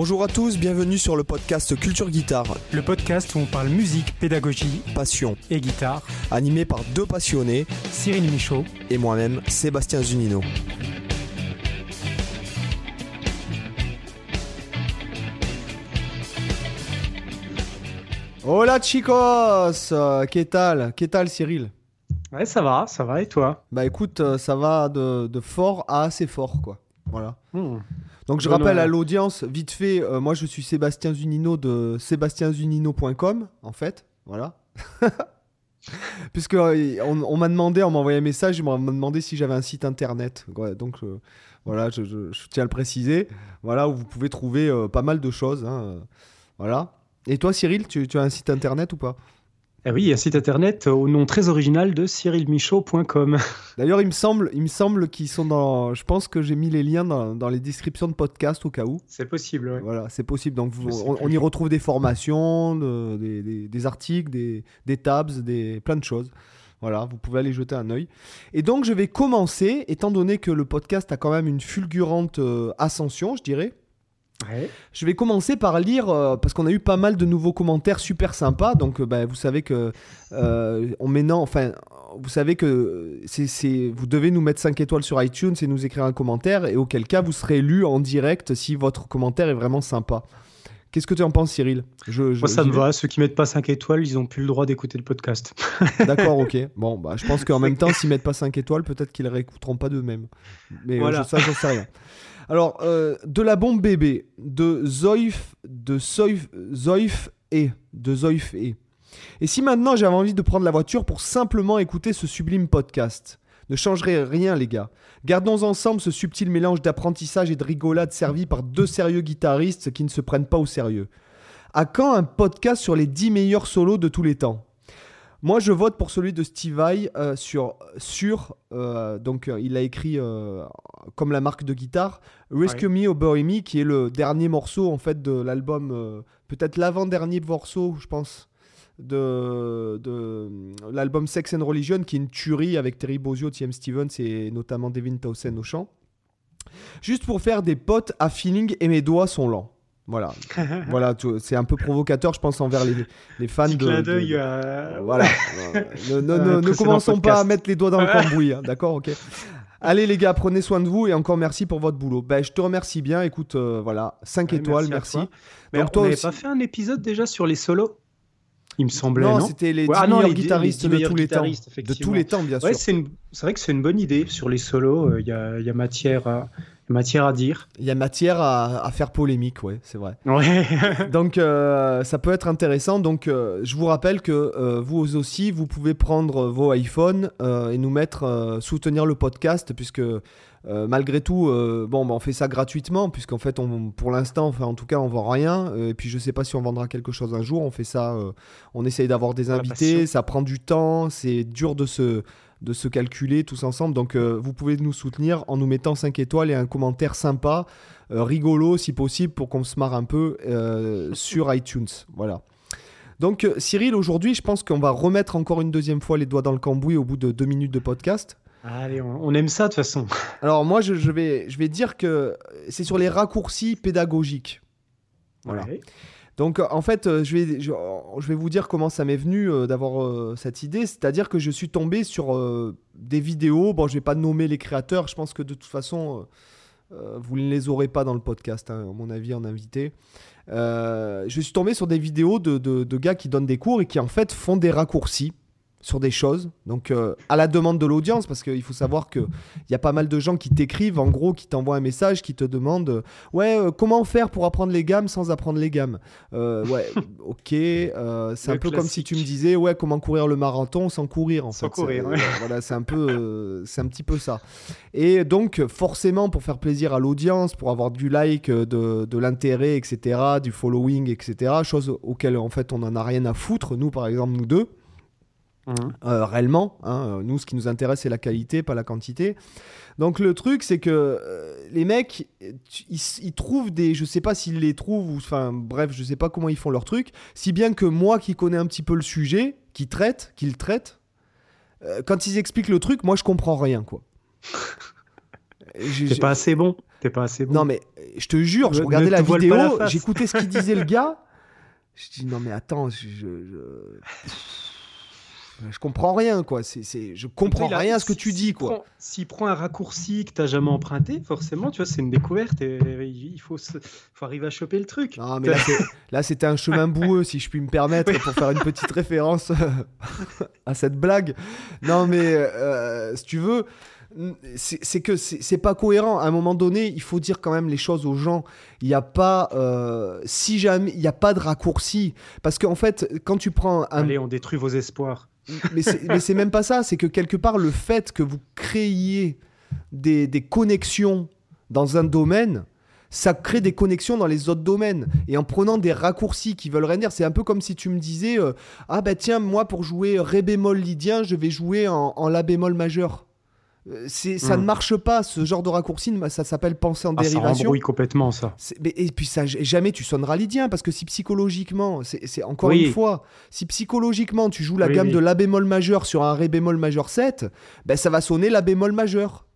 Bonjour à tous, bienvenue sur le podcast Culture Guitare, Le podcast où on parle musique, pédagogie passion, et guitare. animé par deux passionnés Cyril Michaud. et moi-même, Sébastien Zunino. Hola chicos, ¿qué tal? ¿Qué tal Cyril? Ouais, ça va, ça va, et toi? Bah écoute, euh, ça va de, de fort à assez fort quoi. Voilà. Hmm. Donc je rappelle à l'audience, vite fait, euh, moi je suis Sébastien Zunino de sébastienzunino.com en fait, voilà. Puisque euh, on, on m'a demandé, on m'a envoyé un message, on m'a demandé si j'avais un site internet. Ouais, donc euh, voilà, je, je- je tiens à le préciser. Voilà, où vous pouvez trouver pas mal de choses. hein, voilà. Et toi Cyril, tu, tu as un site internet ou pas? Eh oui, un site internet au nom très original de cyrilmichaud.com. D'ailleurs, il me semble, il me semble qu'ils sont dans. Je pense que j'ai mis les liens dans, dans les descriptions de podcast au cas où. C'est possible, ouais. Voilà, c'est possible. Donc, vous- on, y retrouve des formations, de- des, des- des articles, des, des tabs, des, plein de choses. Voilà, vous pouvez aller jeter un œil. Et donc, je vais commencer, étant donné que le podcast a quand même une fulgurante euh, ascension, je dirais. Ouais. Je vais commencer par lire, euh, parce qu'on a eu pas mal de nouveaux commentaires super sympas. Donc, euh, bah, vous savez que euh, on maintenant, enfin, vous savez que c'est, vous devez nous mettre 5 étoiles sur iTunes et nous écrire un commentaire, et auquel cas vous serez lu en direct si votre commentaire est vraiment sympa. Qu'est-ce que tu en penses, Cyril? Je, je- Moi, ça me va. Ceux qui mettent pas 5 étoiles, ils ont plus le droit d'écouter le podcast. D'accord, ok. Bon, bah, je pense qu'en même temps, s'ils mettent pas 5 étoiles, peut-être qu'ils ne réécouteront pas d'eux-mêmes. Mais euh, Voilà. je, ça, j'en sais rien. Alors, euh, de la bombe bébé, de Zoif, de Zoif, Zoif et, de Zoif et. Et si maintenant j'avais envie de prendre la voiture pour simplement écouter ce sublime podcast Ne changerait rien, les gars. Gardons ensemble ce subtil mélange d'apprentissage et de rigolade servi par deux sérieux guitaristes qui ne se prennent pas au sérieux. À quand un podcast sur les 10 meilleurs solos de tous les temps? Moi, je vote pour celui de Steve Vai euh, sur, sur euh, donc euh, il a écrit comme la marque de guitare Rescue Me or Bury Me, qui est le dernier morceau en fait de l'album, peut-être l'avant-dernier morceau, je pense, de, de l'album Sex and Religion, qui est une tuerie avec Terry Bozzio, T.M. Stevens et notamment Devin Townsend au chant. Juste pour faire des potes à feeling et mes doigts sont lents. Voilà, voilà, c'est un peu provocateur, je pense, envers les, les fans de, clin de- d'œil de- à... voilà. ne, ne- ne- ne commençons pas à mettre les doigts dans le cambouis, hein, d'accord Ok. Allez les gars, prenez soin de vous et encore merci pour votre boulot. Ben, je te remercie bien. Écoute, euh, voilà, 5 Ouais, étoiles, merci merci. Mais Donc toi on n'avait aussi. pas fait un épisode déjà sur les solos? Il me semblait, non, non, c'était les 10 Ouais, ah les guitaristes les de tous les temps. De tous les temps, bien Ouais, sûr. c'est une... vrai que c'est une bonne idée sur les solos. euh, Il y, a, y a matière à... matière à dire. Il y a matière à, à faire polémique, ouais, c'est vrai. Ouais. Donc euh, ça peut être intéressant. Donc euh, je vous rappelle que euh, vous aussi, vous pouvez prendre vos iPhones euh, et nous mettre euh, soutenir le podcast puisque euh, malgré tout, euh, bon, bah, on fait ça gratuitement puisqu'en fait, on, pour l'instant, enfin en tout cas, on vend rien. Et puis je sais pas si on vendra quelque chose un jour. On fait ça, euh, on essaye d'avoir des invités. Ça prend du temps, c'est dur de se de se calculer tous ensemble. Donc euh, vous pouvez nous soutenir en nous mettant 5 étoiles et un commentaire sympa, euh, rigolo si possible, pour qu'on se marre un peu euh, sur iTunes. Voilà. Donc Cyril, aujourd'hui, je pense qu'on va remettre encore une deuxième fois les doigts dans le cambouis au bout de deux minutes de podcast. Allez, on, on aime ça de toute façon. Alors moi, je, je vais, je vais dire que c'est sur les raccourcis pédagogiques. Voilà. Ouais. Donc euh, en fait, euh, je vais, je, vais vous dire comment ça m'est venu euh, d'avoir cette idée. C'est-à-dire que je suis tombé sur des vidéos. Bon, je vais pas nommer les créateurs. Je pense que de toute façon, vous ne les aurez pas dans le podcast, hein, à mon avis, en invité. Je suis tombé sur des vidéos de- de gars qui donnent des cours et qui en fait font des raccourcis sur des choses. Donc euh, à la demande de l'audience, parce qu'il faut savoir qu'il y a pas mal de gens qui t'écrivent, en gros, qui t'envoient un message, qui te demandent euh, Ouais, euh, comment faire pour apprendre les gammes sans apprendre les gammes? Ouais, ok. c'est un peu comme si tu me disais Ouais, comment courir le marathon sans courir, en Sans fait. courir, ouais. Voilà, c'est un, peu, c'est un petit peu ça. Et donc, forcément, pour faire plaisir à l'audience, pour avoir du like, de, de l'intérêt, etc., du following, etc., chose auquel, en fait, on n'en a rien à foutre, nous, par exemple, nous deux. Mhm. Euh, réellement. hein. Euh, Nous, ce qui nous intéresse, c'est la qualité, pas la quantité. Donc le truc, c'est que euh, les mecs, ils, ils trouvent des, je sais pas s'ils les trouvent ou, enfin, bref, je sais pas comment ils font leur truc. Si bien que moi, qui connais un petit peu le sujet, qui traite, qui le traite, euh, quand ils expliquent le truc, moi, je comprends rien, quoi. T'es pas assez bon. T'es pas assez bon. Non, mais je te jure, je regardais la vidéo, j'écoutais ce qu'il disait le gars. Je dis non mais attends, je, je comprends rien, quoi. C'est, je comprends rien à ce que tu dis, quoi. S'il prend un raccourci que tu n'as jamais emprunté, forcément, tu vois, c'est une découverte et il faut, faut arriver à choper le truc. Non, mais là, c'était un chemin boueux, si je puis me permettre, pour faire une petite référence à cette blague. Non, mais euh, si tu veux, c'est que c'est pas cohérent. À un moment donné, il faut dire quand même les choses aux gens. Il n'y a pas, euh, si jamais, il n'y a pas de raccourci. Parce qu'en fait, quand tu prends un. Allez, on détruit vos espoirs mais c'est même pas ça, c'est que quelque part, le fait que vous créiez des, connexions dans un domaine, ça crée des connexions dans les autres domaines. Et en prenant des raccourcis qui veulent rien dire, c'est un peu comme si tu me disais euh, Ah bah tiens, moi pour jouer Ré bémol lydien, je vais jouer en, en La bémol majeur. Euh, ça ne hmm. marche pas, ce genre de raccourci, ça s'appelle penser en ah, dérivation. Ça complètement, ça. et puis, ça, jamais tu sonneras lydien, parce que si psychologiquement, c'est, encore une fois, si psychologiquement tu joues la gamme de La bémol majeur sur un Ré bémol majeur 7, ben, ça va sonner La bémol majeur.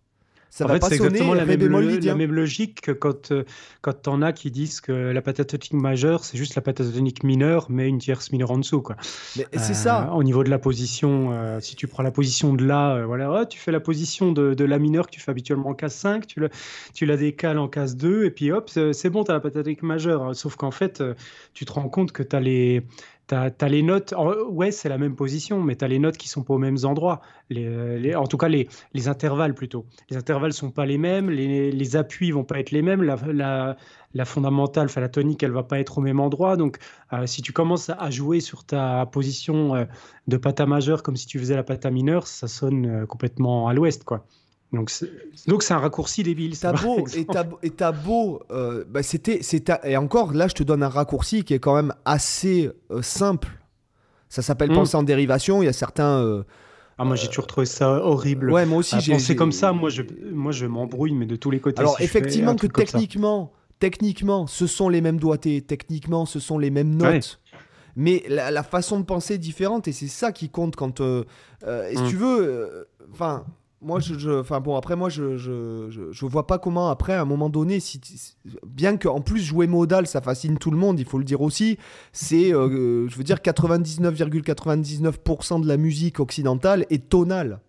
Ça en va fait, c'est exactement la même, la même, logique que quand, euh, quand t'en as qui disent que la patatonique majeure, c'est juste la patatonique mineure, mais une tierce mineure en dessous. Quoi. Mais c'est ça. Euh, au niveau de la position, euh, si tu prends la position de La, voilà, tu fais la position de, de, La mineure que tu fais habituellement en case 5, tu la, tu la décales en case 2, et puis hop, c'est bon, tu as la patatonique majeure. Sauf qu'en fait, tu te rends compte que tu as les tu as, les notes, ouais, c'est la même position, mais tu as les notes qui sont pas aux mêmes endroits. Les, en tout cas, les, les, intervalles plutôt. Les intervalles sont pas les mêmes, les, appuis vont pas être les mêmes, la, fondamentale, enfin la tonique, elle va pas être au même endroit. Donc, euh, si tu commences à jouer sur ta position euh, de pata majeur comme si tu faisais la pata mineure, ça sonne euh, complètement à l'ouest, quoi. Donc c'est un raccourci débile. T'as beau, et t'as beau, euh, bah c'était, et encore là je te donne un raccourci qui est quand même assez euh, simple. Ça s'appelle hmm. penser en dérivation. Il y a certains. Euh, ah moi j'ai toujours trouvé ça horrible. Ouais moi aussi j'ai. pensé comme ça. Moi je, moi je m'embrouille mais de tous les côtés. Alors effectivement que techniquement, techniquement ce sont les mêmes doigtés, techniquement ce sont les mêmes notes. Mais la, façon de penser est différente et c'est ça qui compte quand. et si hmm. tu veux, enfin moi, je, enfin bon, après moi, je, je, je, vois pas comment après, à un moment donné, si, bien qu'en plus jouer modal, ça fascine tout le monde, il faut le dire aussi. C'est, euh, je veux dire, 99,99% de la musique occidentale est tonale.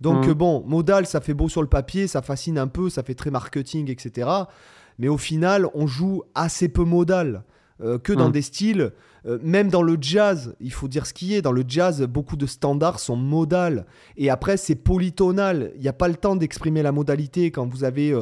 Donc mmh. bon, modal, ça fait beau sur le papier, ça fascine un peu, ça fait très marketing, etc. Mais au final, on joue assez peu modal. Euh, que dans mmh. des styles, euh, même dans le jazz, il faut dire ce qui est, dans le jazz, beaucoup de standards sont modales. Et après, c'est polytonal. Il n'y a pas le temps d'exprimer la modalité quand vous avez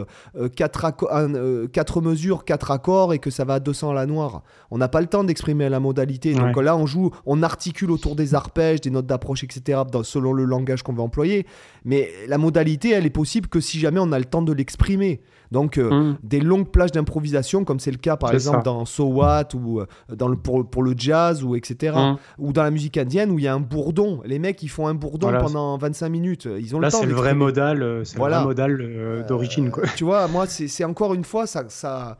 4 euh, quatre, mesures, 4 accords et que ça va à 200 à la noire. On n'a pas le temps d'exprimer la modalité. Donc là, on joue, on articule autour des arpèges, des notes d'approche, etc., selon le langage qu'on veut employer. Mais la modalité, elle est possible que si jamais on a le temps de l'exprimer. Donc, euh, mm. des longues plages d'improvisation, comme c'est le cas par exemple dans So What ou euh, dans le, pour, pour, le jazz ou etc. Mm. Ou dans la musique indienne où il y a un bourdon. Les mecs, ils font un bourdon pendant 25 minutes. Ils ont Là, le temps. c'est le vrai modal, euh, c'est vrai modal d'origine. tu vois, moi, c'est encore une fois, ça. ça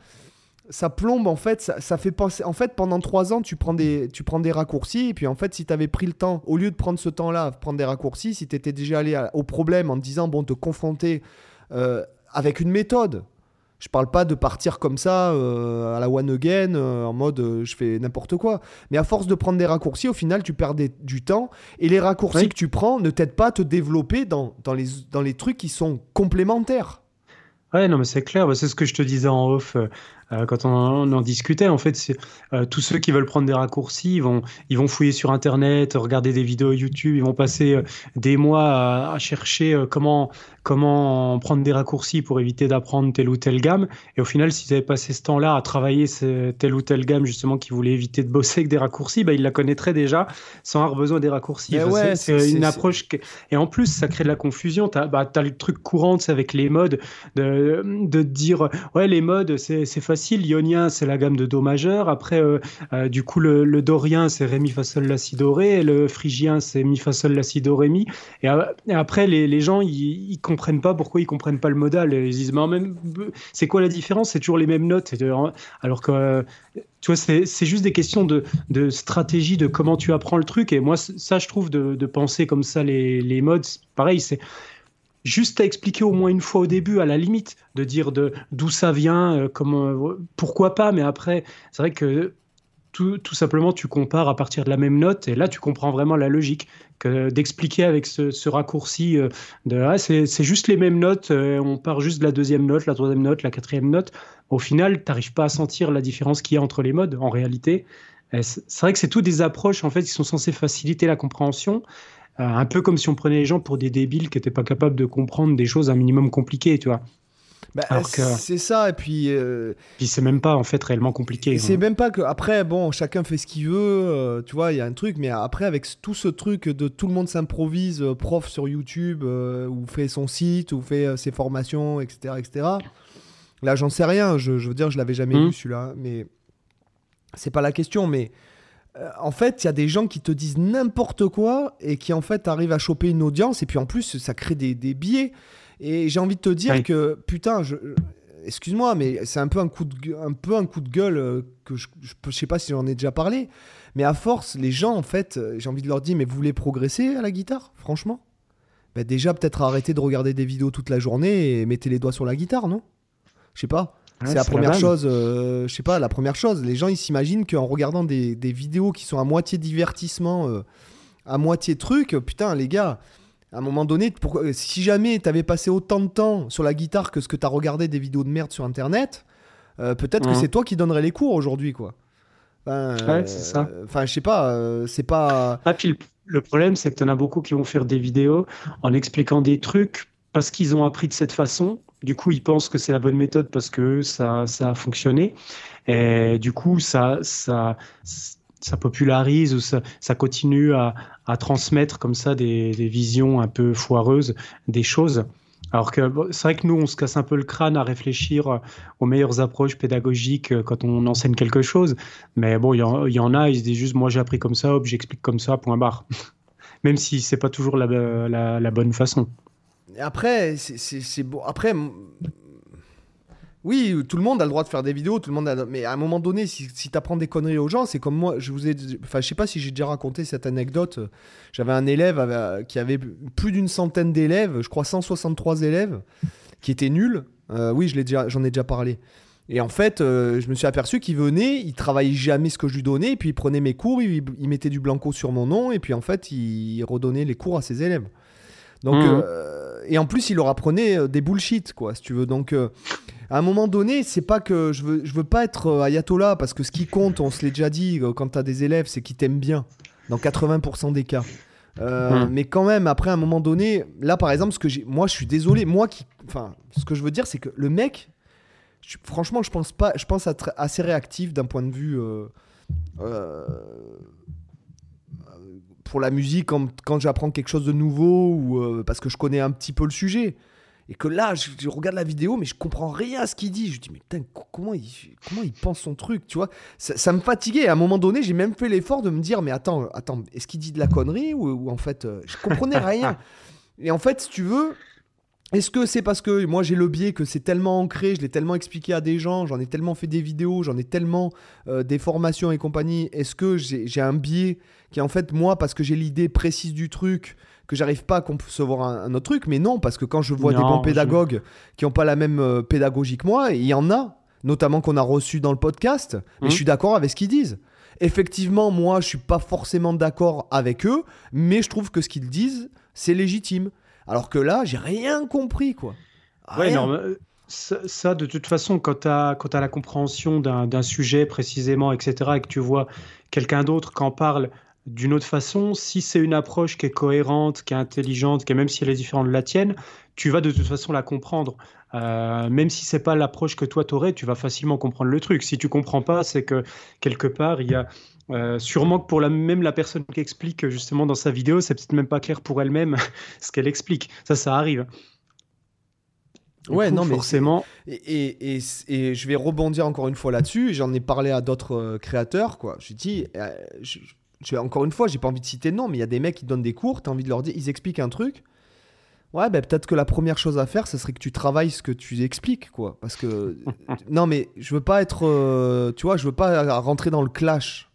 ça plombe en fait, ça, fait penser. En fait, pendant trois ans, tu prends des, tu prends des raccourcis. Et puis en fait, si tu avais pris le temps, au lieu de prendre ce temps-là, prendre des raccourcis, si tu étais déjà allé au problème en te disant, bon, te confronter avec une méthode. Je parle pas de partir comme ça euh, à la one again euh, en mode euh, je fais n'importe quoi. Mais à force de prendre des raccourcis, au final, tu perds du temps et les raccourcis que tu prends ne t'aident pas à te développer dans, dans, les, dans les trucs qui sont complémentaires. Ouais, non, mais c'est clair. Bah, c'est ce que je te disais en off. Euh, quand on, en discutait, en fait, c'est euh, tous ceux qui veulent prendre des raccourcis, ils vont, ils vont fouiller sur Internet, regarder des vidéos YouTube, ils vont passer euh, des mois à, chercher comment, comment prendre des raccourcis pour éviter d'apprendre telle ou telle gamme. Et au final, s'ils avaient passé ce temps-là à travailler telle ou telle gamme, justement, qui voulait éviter de bosser avec des raccourcis, bah, ils la connaîtraient déjà sans avoir besoin des raccourcis. c'est une approche. Et en plus, ça crée de la confusion. Tu as, bah, le truc courant avec les modes, de, de dire, ouais, les modes, c'est facile facile. Ionien, c'est la gamme de Do majeur. Après, euh, euh, du coup, le, dorien, c'est Ré, Mi, Fa, Sol, La, Si, Do, Ré. Le phrygien, c'est Mi, Fa, Sol, La, Si, Do, Ré, Mi. Et, euh, après, les, gens, ils, comprennent pas pourquoi ils comprennent pas le modal. Ils disent, mais même, c'est quoi la différence? C'est toujours les mêmes notes. Alors que, tu vois, c'est juste des questions de, stratégie, de comment tu apprends le truc. Et moi, ça, je trouve, de, penser comme ça les modes, pareil, c'est juste à expliquer au moins une fois au début, à la limite, de dire de d'où ça vient, euh, comment, pourquoi pas. Mais après, c'est vrai que tout, simplement, tu compares à partir de la même note, et là, tu comprends vraiment la logique que d'expliquer avec ce, raccourci euh, de ah, c'est juste les mêmes notes, euh, on part juste de la deuxième note, la troisième note, la quatrième note. Au final, tu n'arrives pas à sentir la différence qu'il y a entre les modes en réalité. C'est vrai que c'est tout des approches en fait qui sont censées faciliter la compréhension, euh, un peu comme si on prenait les gens pour des débiles qui n'étaient pas capables de comprendre des choses un minimum compliquées, tu vois. Bah, c'est ça, et puis. Euh... Puis c'est même pas en fait réellement compliqué. C'est hein. même pas que. Après, bon, chacun fait ce qu'il veut, euh, tu vois, il y a un truc, mais après, avec tout ce truc de tout le monde s'improvise, euh, prof sur YouTube, ou fait son site, ou fait ses formations, etc., etc. Là, j'en sais rien, je, veux dire, je l'avais jamais mmh. vu celui-là, mais c'est pas la question, mais euh, en fait, il y a des gens qui te disent n'importe quoi et qui en fait arrivent à choper une audience et puis en plus ça crée des, des biais. Et j'ai envie de te dire que putain, je, excuse-moi, mais c'est un peu un coup de, un peu un coup de gueule euh, que je, je, sais pas si j'en ai déjà parlé, mais à force, les gens en fait, euh, j'ai envie de leur dire mais vous voulez progresser à la guitare, franchement? Ben Déjà peut-être arrêter de regarder des vidéos toute la journée et mettez les doigts sur la guitare, non? Je sais pas c'est la première chose, euh, je sais pas, la première chose. Les gens, ils s'imaginent qu'en regardant des, vidéos qui sont à moitié divertissement, euh, à moitié truc, putain, les gars, à un moment donné, si jamais t'avais passé autant de temps sur la guitare que ce que t'as regardé des vidéos de merde sur Internet, euh, peut-être que c'est toi qui donnerais les cours aujourd'hui, quoi. ouais, c'est ça. Enfin, je sais pas, c'est pas. Ah, puis le problème, c'est que t'en as beaucoup qui vont faire des vidéos en expliquant des trucs parce qu'ils ont appris de cette façon du coup, ils pensent que c'est la bonne méthode parce que ça, ça a fonctionné. Et du coup, ça, ça, ça popularise ou ça, continue à, transmettre comme ça des, visions un peu foireuses des choses. Alors que c'est vrai que nous, on se casse un peu le crâne à réfléchir aux meilleures approches pédagogiques quand on enseigne quelque chose. Mais bon, il y, en a, ils se disent juste, moi j'ai appris comme ça, hop, j'explique comme ça, point barre. Même si c'est pas toujours la bonne façon. Après, c'est bon. Après, oui, tout le monde a le droit de faire des vidéos, tout le monde a... mais à un moment donné, si, si tu apprends des conneries aux gens, c'est comme moi, je vous ai, enfin, je sais pas si j'ai déjà raconté cette anecdote. J'avais un élève qui avait plus d'une centaine d'élèves, je crois 163 élèves, qui étaient nuls. Euh, oui, j'en ai déjà parlé. Et en fait, euh, je me suis aperçu qu'il venait, il travaillait jamais ce que je lui donnais, et puis il prenait mes cours, il, mettait du blanco sur mon nom, et puis en fait, il redonnait les cours à ses élèves. Donc, mmh. euh, et en plus, il leur apprenait euh, des bullshit, quoi, si tu veux. Donc, euh, à un moment donné, c'est pas que je veux, je veux pas être ayatollah, parce que ce qui compte, on se l'est déjà dit, quand t'as des élèves, c'est qu'ils t'aiment bien, dans 80% des cas. Mmh. Mais quand même, après, à un moment donné, là, par exemple, ce que j'ai, moi, je suis désolé, moi qui, enfin, ce que je veux dire, c'est que le mec, franchement, je pense pas, je pense être assez réactif d'un point de vue pour la musique quand, quand j'apprends quelque chose de nouveau ou euh, parce que je connais un petit peu le sujet. Et que là, je, regarde la vidéo, mais je comprends rien à ce qu'il dit. Je dis, mais putain, comment il, comment il pense son truc, tu vois? Ça, me fatiguait. À un moment donné, j'ai même fait l'effort de me dire, mais attends, attends, est-ce qu'il dit de la connerie ou, en fait, euh, je comprenais rien. Et en fait, si tu veux, est-ce que c'est parce que moi j'ai le biais que c'est tellement ancré, je l'ai tellement expliqué à des gens, j'en ai tellement fait des vidéos, j'en ai tellement euh, des formations et compagnie. Est-ce que j'ai un biais qui est en fait moi parce que j'ai l'idée précise du truc que j'arrive pas à concevoir un, autre truc? Mais non, parce que quand je vois des bons pédagogues qui n'ont pas la même euh, pédagogie que moi, il y en a, notamment qu'on a reçu dans le podcast, mais je mmh. suis d'accord avec ce qu'ils disent. Effectivement, moi je suis pas forcément d'accord avec eux, mais je trouve que ce qu'ils disent, c'est légitime. Alors que là, j'ai rien compris, quoi. Ouais, non, ça, de toute façon, quand tu as, as, la compréhension d'un sujet précisément, etc., et que tu vois quelqu'un d'autre qui en parle d'une autre façon, si c'est une approche qui est cohérente, qui est intelligente, qui est, même si elle est différente de la tienne, tu vas de toute façon la comprendre. Euh, même si c'est pas l'approche que toi t'aurais, tu vas facilement comprendre le truc. Si tu comprends pas, c'est que quelque part il y a euh, sûrement que pour la, même la personne qui explique justement dans sa vidéo, c'est peut-être même pas clair pour elle-même ce qu'elle explique. Ça, ça arrive. ouais, non, mais forcément. Et, et, je vais rebondir encore une fois là-dessus. J'en ai parlé à d'autres euh, créateurs, quoi. Je dis, euh, je, encore une fois, j'ai pas envie de citer de nom, mais il y a des mecs qui donnent des cours, tu as envie de leur dire, ils expliquent un truc. Ouais, ben peut-être que la première chose à faire, ce serait que tu travailles ce que tu expliques, quoi. Parce que. non, mais je veux pas être. tu vois, je veux pas rentrer dans le clash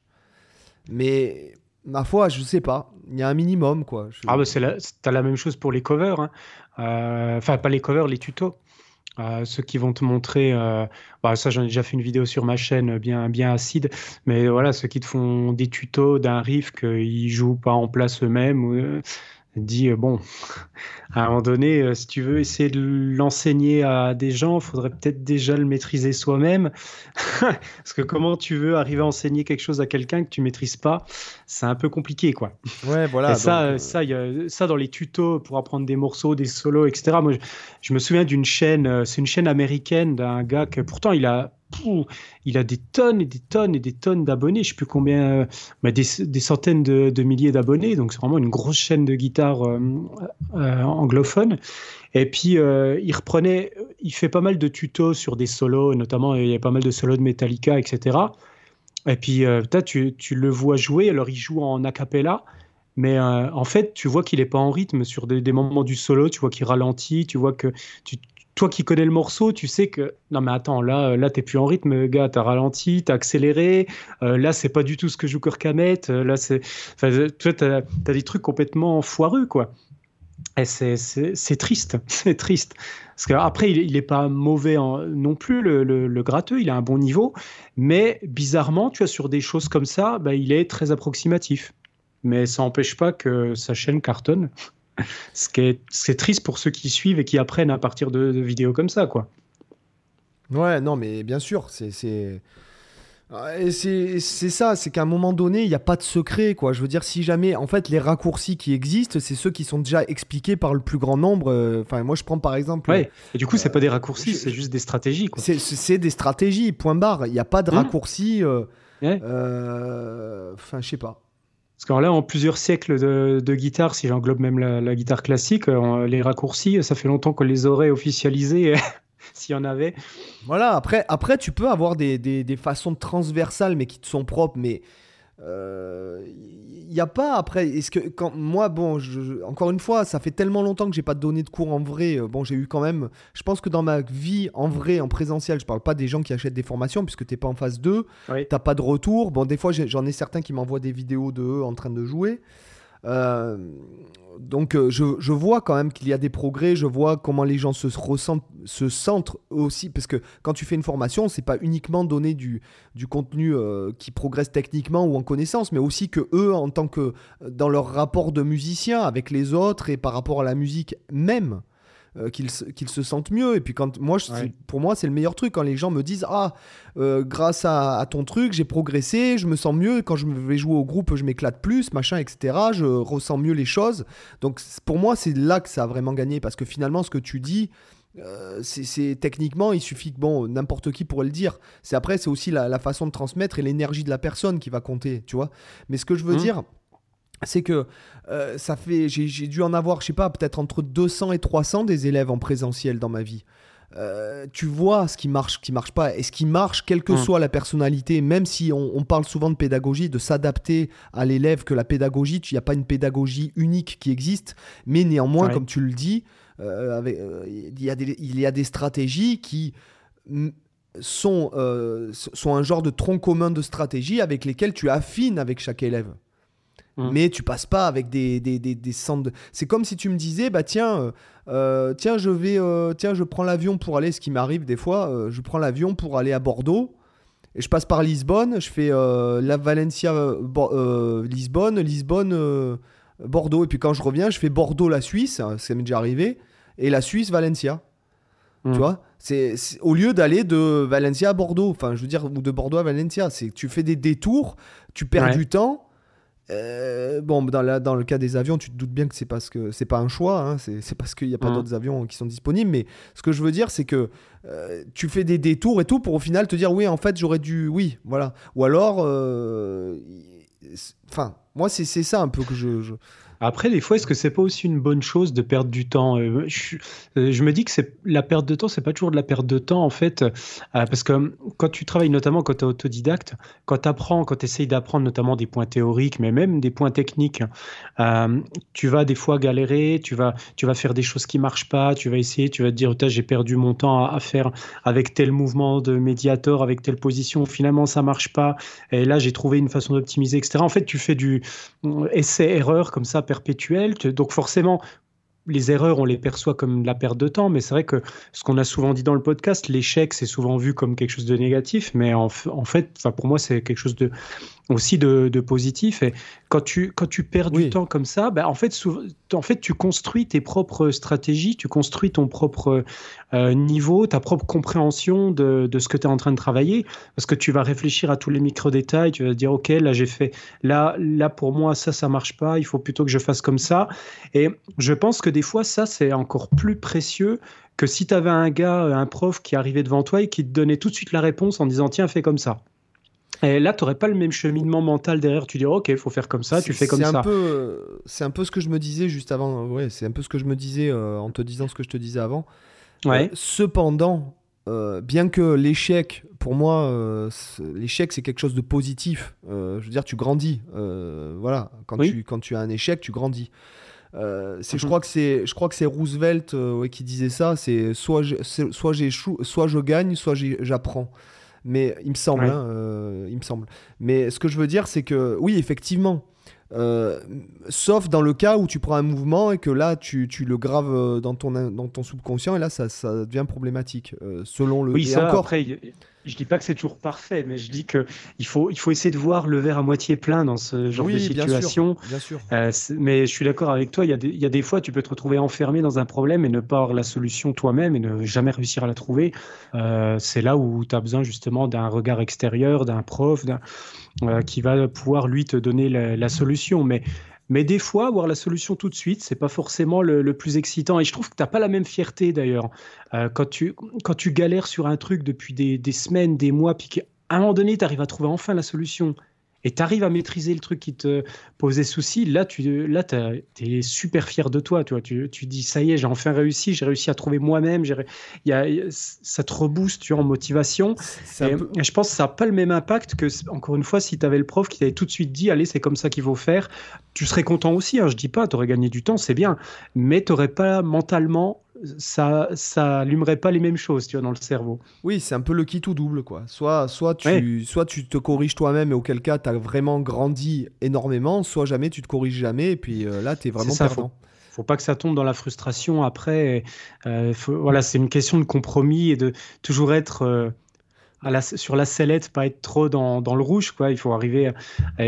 mais ma foi, je sais pas. Il y a un minimum, quoi. Ah bah c'est la, la même chose pour les covers. hein. Euh, Enfin, pas les covers, les tutos. Euh, ceux qui vont te montrer, euh, bah, ça j'en ai déjà fait une vidéo sur ma chaîne bien, bien acide, mais voilà, ceux qui te font des tutos d'un riff qu'ils jouent pas en place eux-mêmes, ou, euh, bon, à un moment donné, euh, si tu veux essayer de l'enseigner à des gens, faudrait peut-être déjà le maîtriser soi-même, parce que comment tu veux arriver à enseigner quelque chose à quelqu'un que tu maîtrises pas, c'est un peu compliqué quoi. Ouais, voilà. Et ça, donc, euh, ça, il y a- ça, dans les tutos pour apprendre des morceaux, des solos, etc. Moi, je, je me souviens d'une chaîne, euh, c'est une chaîne américaine d'un gars que pourtant il a, il a des tonnes et des tonnes et des tonnes d'abonnés. Je sais plus combien, euh, mais des, des centaines de, de milliers d'abonnés. Donc c'est vraiment une grosse chaîne de guitare euh, euh, anglophone. Et puis euh, il reprenait, il fait pas mal de tutos sur des solos, notamment il y a pas mal de solos de Metallica, etc. Et puis, euh, tu, le vois jouer, alors il joue en a cappella, mais euh, en fait, tu vois qu'il n'est pas en rythme sur des, moments du solo, tu vois qu'il ralentit, tu vois que toi qui connais le morceau, tu sais que non mais attends, là, là t'es plus en rythme, gars, t'as ralenti, t'as accéléré, euh, là c'est pas du tout ce que joue euh, là c'est, enfin, euh, tu t'as, t'as des trucs complètement foireux quoi. Et c'est triste, c'est triste. Parce qu'après, il, il est pas mauvais non plus, le, le, gratteux, il a un bon niveau, mais bizarrement, tu vois, sur des choses comme ça, bah, il est très approximatif. Mais ça n'empêche pas que sa chaîne cartonne. Ce qui est, triste pour ceux qui suivent et qui apprennent à partir de, de vidéos comme ça, quoi. Ouais, non, mais bien sûr, c'est. C'est... Ça, c'est qu'à un moment donné, il n'y a pas de secret, quoi. Je veux dire, si jamais, en fait, les raccourcis qui existent, c'est ceux qui sont déjà expliqués par le plus grand nombre. euh, Enfin, moi, je prends par exemple. Ouais. Et du coup, c'est pas des raccourcis, c'est juste des stratégies, quoi. C'est- des stratégies, point barre. Il n'y a pas de Mmh. raccourci. euh, Ouais. euh, Enfin, je sais pas. Parce que là, en plusieurs siècles de, de guitare, si j'englobe même la, la guitare classique, euh, les raccourcis, ça fait longtemps qu'on les aurait officialisés, s'il y en avait. Voilà, après, après tu peux avoir des, des, des façons transversales, mais qui te sont propres, mais il n'y a pas après. Est-ce que quand moi, bon, je- encore une fois, ça fait tellement longtemps que j'ai pas donné de cours en vrai. euh, Bon, j'ai eu quand même. Je pense que dans ma vie en vrai, en présentiel, je parle pas des gens qui achètent des formations puisque t'es pas en phase 2, Oui. t'as pas de retour. Bon, des fois, j'en ai certains qui m'envoient des vidéos de eux en train de jouer. Euh, donc euh, je, vois quand même qu'il y a des progrès, je vois comment les gens se ressentent, se sentent aussi, parce que quand tu fais une formation, c'est pas uniquement donner du, du contenu euh, qui progresse techniquement ou en connaissance, mais aussi que eux, en tant que dans leur rapport de musicien avec les autres et par rapport à la musique même, euh, qu'ils se- sentent mieux. Et puis quand moi, je- Ouais. pour moi, c'est le meilleur truc quand les gens me disent ah euh, grâce à, à ton truc, j'ai progressé, je me sens mieux. Quand je vais jouer au groupe, je m'éclate plus, machin, etc. Je ressens mieux les choses. Donc pour moi, c'est là que ça a vraiment gagné parce que finalement, ce que tu dis. euh, c'est techniquement, il suffit que bon, n'importe qui pourrait le dire. C'est après, c'est aussi la, la façon de transmettre et l'énergie de la personne qui va compter, tu vois. Mais ce que je veux Mhm. dire, c'est que euh, ça fait, j'ai dû en avoir, je sais pas, peut-être entre 200 et 300 des élèves en présentiel dans ma vie. Euh, tu vois ce qui marche, ce qui marche pas, et ce qui marche, quelle que Mm. soit la personnalité, même si on, on parle souvent de pédagogie, de s'adapter à l'élève, que la pédagogie, il n'y a pas une pédagogie unique qui existe, mais néanmoins, Ouais. comme tu le dis, euh, avec, il, y a des, il y a des stratégies qui sont, sont un genre de tronc commun de stratégies avec lesquelles tu affines avec chaque élève. Mm. Mais tu passes pas avec des, des, des, des centres de- C'est comme si tu me disais, bah tiens, euh, euh, tiens, je vais, euh, tiens, je prends l'avion pour aller, ce qui m'arrive des fois, euh, je prends l'avion pour aller à Bordeaux, et je passe par Lisbonne, je fais la Valencia, Bo- Lisbonne, Lisbonne, Bordeaux, et puis quand je reviens, je fais Bordeaux, la Suisse, hein, ça m'est déjà arrivé, et la Suisse, Valencia. Mm. Tu vois c'est, c'est- au lieu d'aller de Valencia à Bordeaux, enfin je veux dire, ou de Bordeaux à Valencia, c'est tu fais des détours, tu perds Ouais. du temps. Euh, bon, dans, la- dans le cas des avions, tu te doutes bien que c'est parce que c'est pas un choix, hein, c'est, parce qu'il n'y a pas Mhm. d'autres avions qui sont disponibles. Mais ce que je veux dire, c'est que euh, tu fais des détours et tout pour au final te dire oui, en fait, j'aurais dû, oui, voilà. Ou alors, euh, enfin, moi, c'est, c'est ça un peu que je, je- Après, des fois, est-ce que c'est pas aussi une bonne chose de perdre du temps? Euh, je, euh, je, me dis que c'est la perte de temps, c'est pas toujours de la perte de temps en fait, euh, parce que quand tu travailles notamment quand tu es autodidacte, quand tu apprends, quand tu essayes d'apprendre notamment des points théoriques, mais même des points techniques, tu vas des fois galérer, tu vas, tu vas faire des choses qui marchent pas, tu vas essayer, tu vas te dire, j'ai perdu mon temps à, faire avec tel mouvement de médiator, avec telle position, finalement ça marche pas, et là j'ai trouvé une façon d'optimiser, etc. En fait, tu fais du essai-erreur comme ça perpétuel. Donc forcément, les erreurs, on les perçoit comme la perte de temps, mais c'est vrai que ce qu'on a souvent dit dans le podcast, l'échec, c'est souvent vu comme quelque chose de négatif, mais en, en fait, pour moi, c'est quelque chose de, aussi de, positif. Et quand tu, quand tu perds du temps comme ça, ben en, fait, en fait, tu construis tes propres stratégies, tu construis ton propre euh, niveau, ta propre compréhension de, de ce que tu es en train de travailler, parce que tu vas réfléchir à tous les micro-détails, tu vas dire, OK, là, j'ai fait, là, là, pour moi, ça, ça marche pas, il faut plutôt que je fasse comme ça. Et je pense que des fois, ça, c'est encore plus précieux que si tu avais un gars, un prof qui arrivait devant toi et qui te donnait tout de suite la réponse en disant, tiens, fais comme ça. Et là, tu n'aurais pas le même cheminement mental derrière. Tu dis, ok, il faut faire comme ça, tu fais comme ça. c'est un peu ce que je me disais juste avant. Ouais, c'est un peu ce que je me disais euh, en te disant ce que je te disais avant. Ouais. Euh, cependant, euh, bien que l'échec, pour moi, l'échec c'est quelque chose de positif. je veux dire, tu grandis. voilà, quand, tu, quand tu as un échec, tu grandis. c'est, je mhm. crois que c'est, je crois que c'est Roosevelt qui disait ça. C'est soit, soit j'échoue, soit je gagne, soit j'apprends. Mais il me semble, hein, euh, il me semble. Mais ce que je veux dire, c'est que oui, effectivement. Euh, sauf dans le cas où tu prends un mouvement et que là tu, tu le graves euh, dans ton, dans ton subconscient et là ça, ça devient problématique selon le oui ça, encore après je dis pas que c'est toujours parfait, mais je dis que il faut, il faut essayer de voir le verre à moitié plein dans ce genre de situation. Bien sûr. Euh, mais je suis d'accord avec toi. Il y, a des, il y a des fois, tu peux te retrouver enfermé dans un problème et ne pas avoir la solution toi-même et ne jamais réussir à la trouver. Euh, c'est là où tu as besoin justement d'un regard extérieur, d'un prof, euh, qui va pouvoir lui te donner la, la solution. Mais mais des fois, avoir la solution tout de suite, c'est pas forcément le, plus excitant. Et je trouve que tu n'as pas la même fierté d'ailleurs. Euh, quand, tu, quand tu galères sur un truc depuis des, des semaines, des mois, puis qu'à un moment donné, tu arrives à trouver enfin la solution et tu arrives à maîtriser le truc qui te posait souci, là, tu là, es super fier de toi. Tu, vois, tu, tu dis, ça y est, j'ai enfin réussi, j'ai réussi à trouver moi-même, y a, ça te rebooste tu vois, en motivation. Et, je pense que ça n'a pas le même impact que, encore une fois, si tu avais le prof qui t'avait tout de suite dit, allez, c'est comme ça qu'il faut faire, tu serais content aussi. Hein, je dis pas, tu aurais gagné du temps, c'est bien, mais tu n'aurais pas mentalement ça, ça allumerait pas les mêmes choses, tu vois, dans le cerveau. Oui, c'est un peu le kit ou double, quoi. Soit, soit, tu, soit tu te corriges toi-même, et auquel cas, tu as vraiment grandi énormément, soit jamais, tu te corriges jamais, et puis euh, là, tu es vraiment ça, perdant. Faut, faut pas que ça tombe dans la frustration après. Euh, voilà, c'est une question de compromis et de toujours être. Euh, à la, sur la sellette, pas être trop dans, dans le rouge, quoi. Il faut arriver.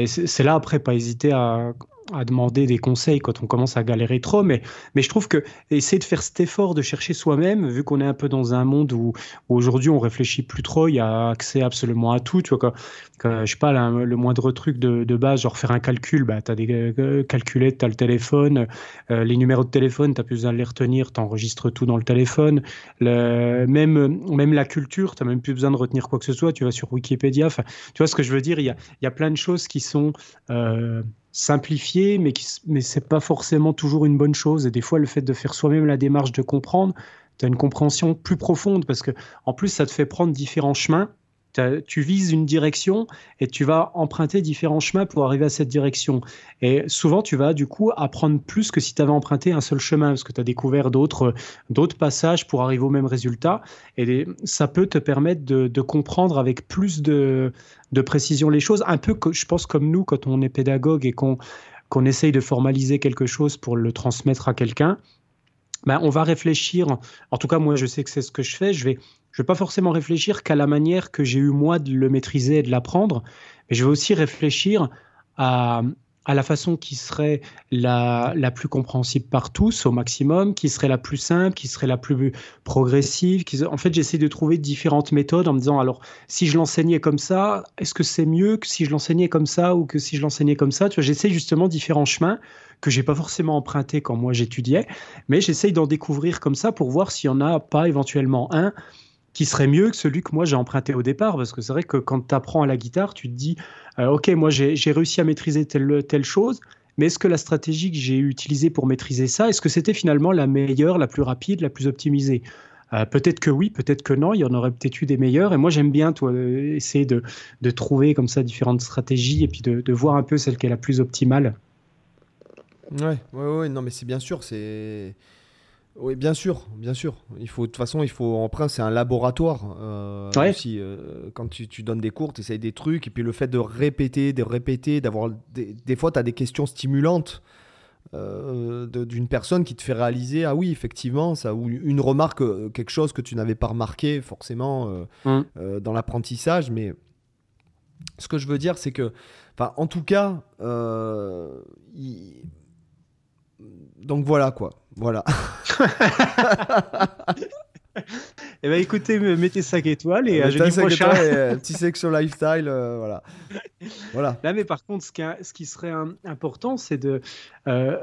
C'est là après, pas hésiter à, à demander des conseils quand on commence à galérer trop, mais, mais je trouve que essayer de faire cet effort de chercher soi-même, vu qu'on est un peu dans un monde où, aujourd'hui on réfléchit plus trop, il y a accès absolument à tout, tu vois, je sais pas, le moindre truc de, de, base, genre faire un calcul, bah, tu as des euh, calculettes, tu as le téléphone, euh, les numéros de téléphone, tu plus besoin de les retenir, tu enregistres tout dans le téléphone, même, même la culture, tu même plus besoin de retenir quoi que ce soit, tu vas sur Wikipédia, tu vois ce que je veux dire, il y a, y a plein de choses qui sont... Euh, simplifié, mais, qui, mais c'est pas forcément toujours une bonne chose. Et des fois, le fait de faire soi-même la démarche de comprendre, tu une compréhension plus profonde parce que, en plus, ça te fait prendre différents chemins tu vises une direction et tu vas emprunter différents chemins pour arriver à cette direction. Et souvent, tu vas du coup apprendre plus que si tu avais emprunté un seul chemin, parce que tu as découvert d'autres passages pour arriver au même résultat. Et ça peut te permettre de, comprendre avec plus de, précision les choses, un peu, que, je pense, comme nous, quand on est pédagogue et qu'on qu'on essaye de formaliser quelque chose pour le transmettre à quelqu'un. Ben, on va réfléchir, en tout cas moi je sais que c'est ce que je fais, je vais je vais pas forcément réfléchir qu'à la manière que j'ai eu moi de le maîtriser et de l'apprendre, mais je vais aussi réfléchir à, la façon qui serait la, plus compréhensible par tous au maximum, qui serait la plus simple, qui serait la plus progressive. En fait, j'essaie de trouver différentes méthodes en me disant, alors, si je l'enseignais comme ça, est-ce que c'est mieux que si je l'enseignais comme ça ou que si je l'enseignais comme ça? Tu vois, j'essaie justement différents chemins que j'ai pas forcément empruntés quand moi j'étudiais, mais j'essaie d'en découvrir comme ça pour voir s'il y en a pas éventuellement un qui serait mieux que celui que moi j'ai emprunté au départ. Parce que c'est vrai que quand tu apprends à la guitare, tu te dis, euh, OK, moi j'ai réussi à maîtriser telle, chose, mais est-ce que la stratégie que j'ai utilisée pour maîtriser ça, est-ce que c'était finalement la meilleure, la plus rapide, la plus optimisée? Euh, peut-être que oui, peut-être que non, il y en aurait peut-être eu des meilleures. Et moi, j'aime bien toi, essayer de, de, trouver comme ça différentes stratégies et puis de, de voir un peu celle qui est la plus optimale. Ouais, ouais, ouais, non, mais c'est bien sûr, c'est. Oui, bien sûr, bien sûr. Il faut, de toute façon, il faut, en principe, c'est un laboratoire. Euh, aussi, euh, quand tu, tu, donnes des cours, tu essayes des trucs, et puis le fait de répéter, de répéter, d'avoir. Des, des, fois, tu as des questions stimulantes euh, d'une personne qui te fait réaliser, ah oui, effectivement, ça, ou une remarque, quelque chose que tu n'avais pas remarqué forcément mmh. dans l'apprentissage, mais ce que je veux dire, c'est que, en tout cas, il donc voilà quoi. Voilà. Eh ben écoutez, mettez 5 étoiles et à jeudi prochain. Euh, petit section lifestyle, euh, voilà. voilà. Là, mais par contre, ce qui, ce qui serait important, c'est de, euh,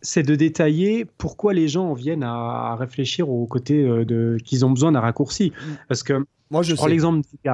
c'est de détailler pourquoi les gens viennent à, réfléchir au côté de qu'ils ont besoin d'un raccourci. Mm. Parce que moi, je, prends l'exemple du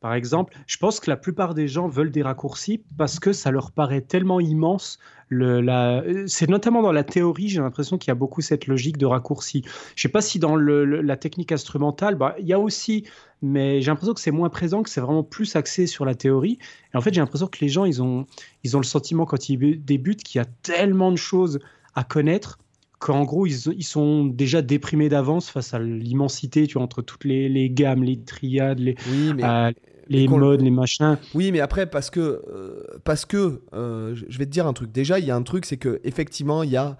par exemple, je pense que la plupart des gens veulent des raccourcis parce que ça leur paraît tellement immense. C'est notamment dans la théorie, j'ai l'impression qu'il y a beaucoup cette logique de raccourci. Je ne sais pas si dans la technique instrumentale, bah, il y a aussi, mais j'ai l'impression que c'est moins présent, que c'est vraiment plus axé sur la théorie. Et en fait, j'ai l'impression que les gens, ils ont, ils ont le sentiment quand ils débutent qu'il y a tellement de choses à connaître qu'en gros, ils, sont déjà déprimés d'avance face à l'immensité, tu vois, entre toutes les, gammes, les triades, les, oui, mais, euh, les modes, les machins. Oui, mais après, parce que, euh, parce que euh, je vais te dire un truc. Déjà, il y a un truc, c'est que effectivement, il y a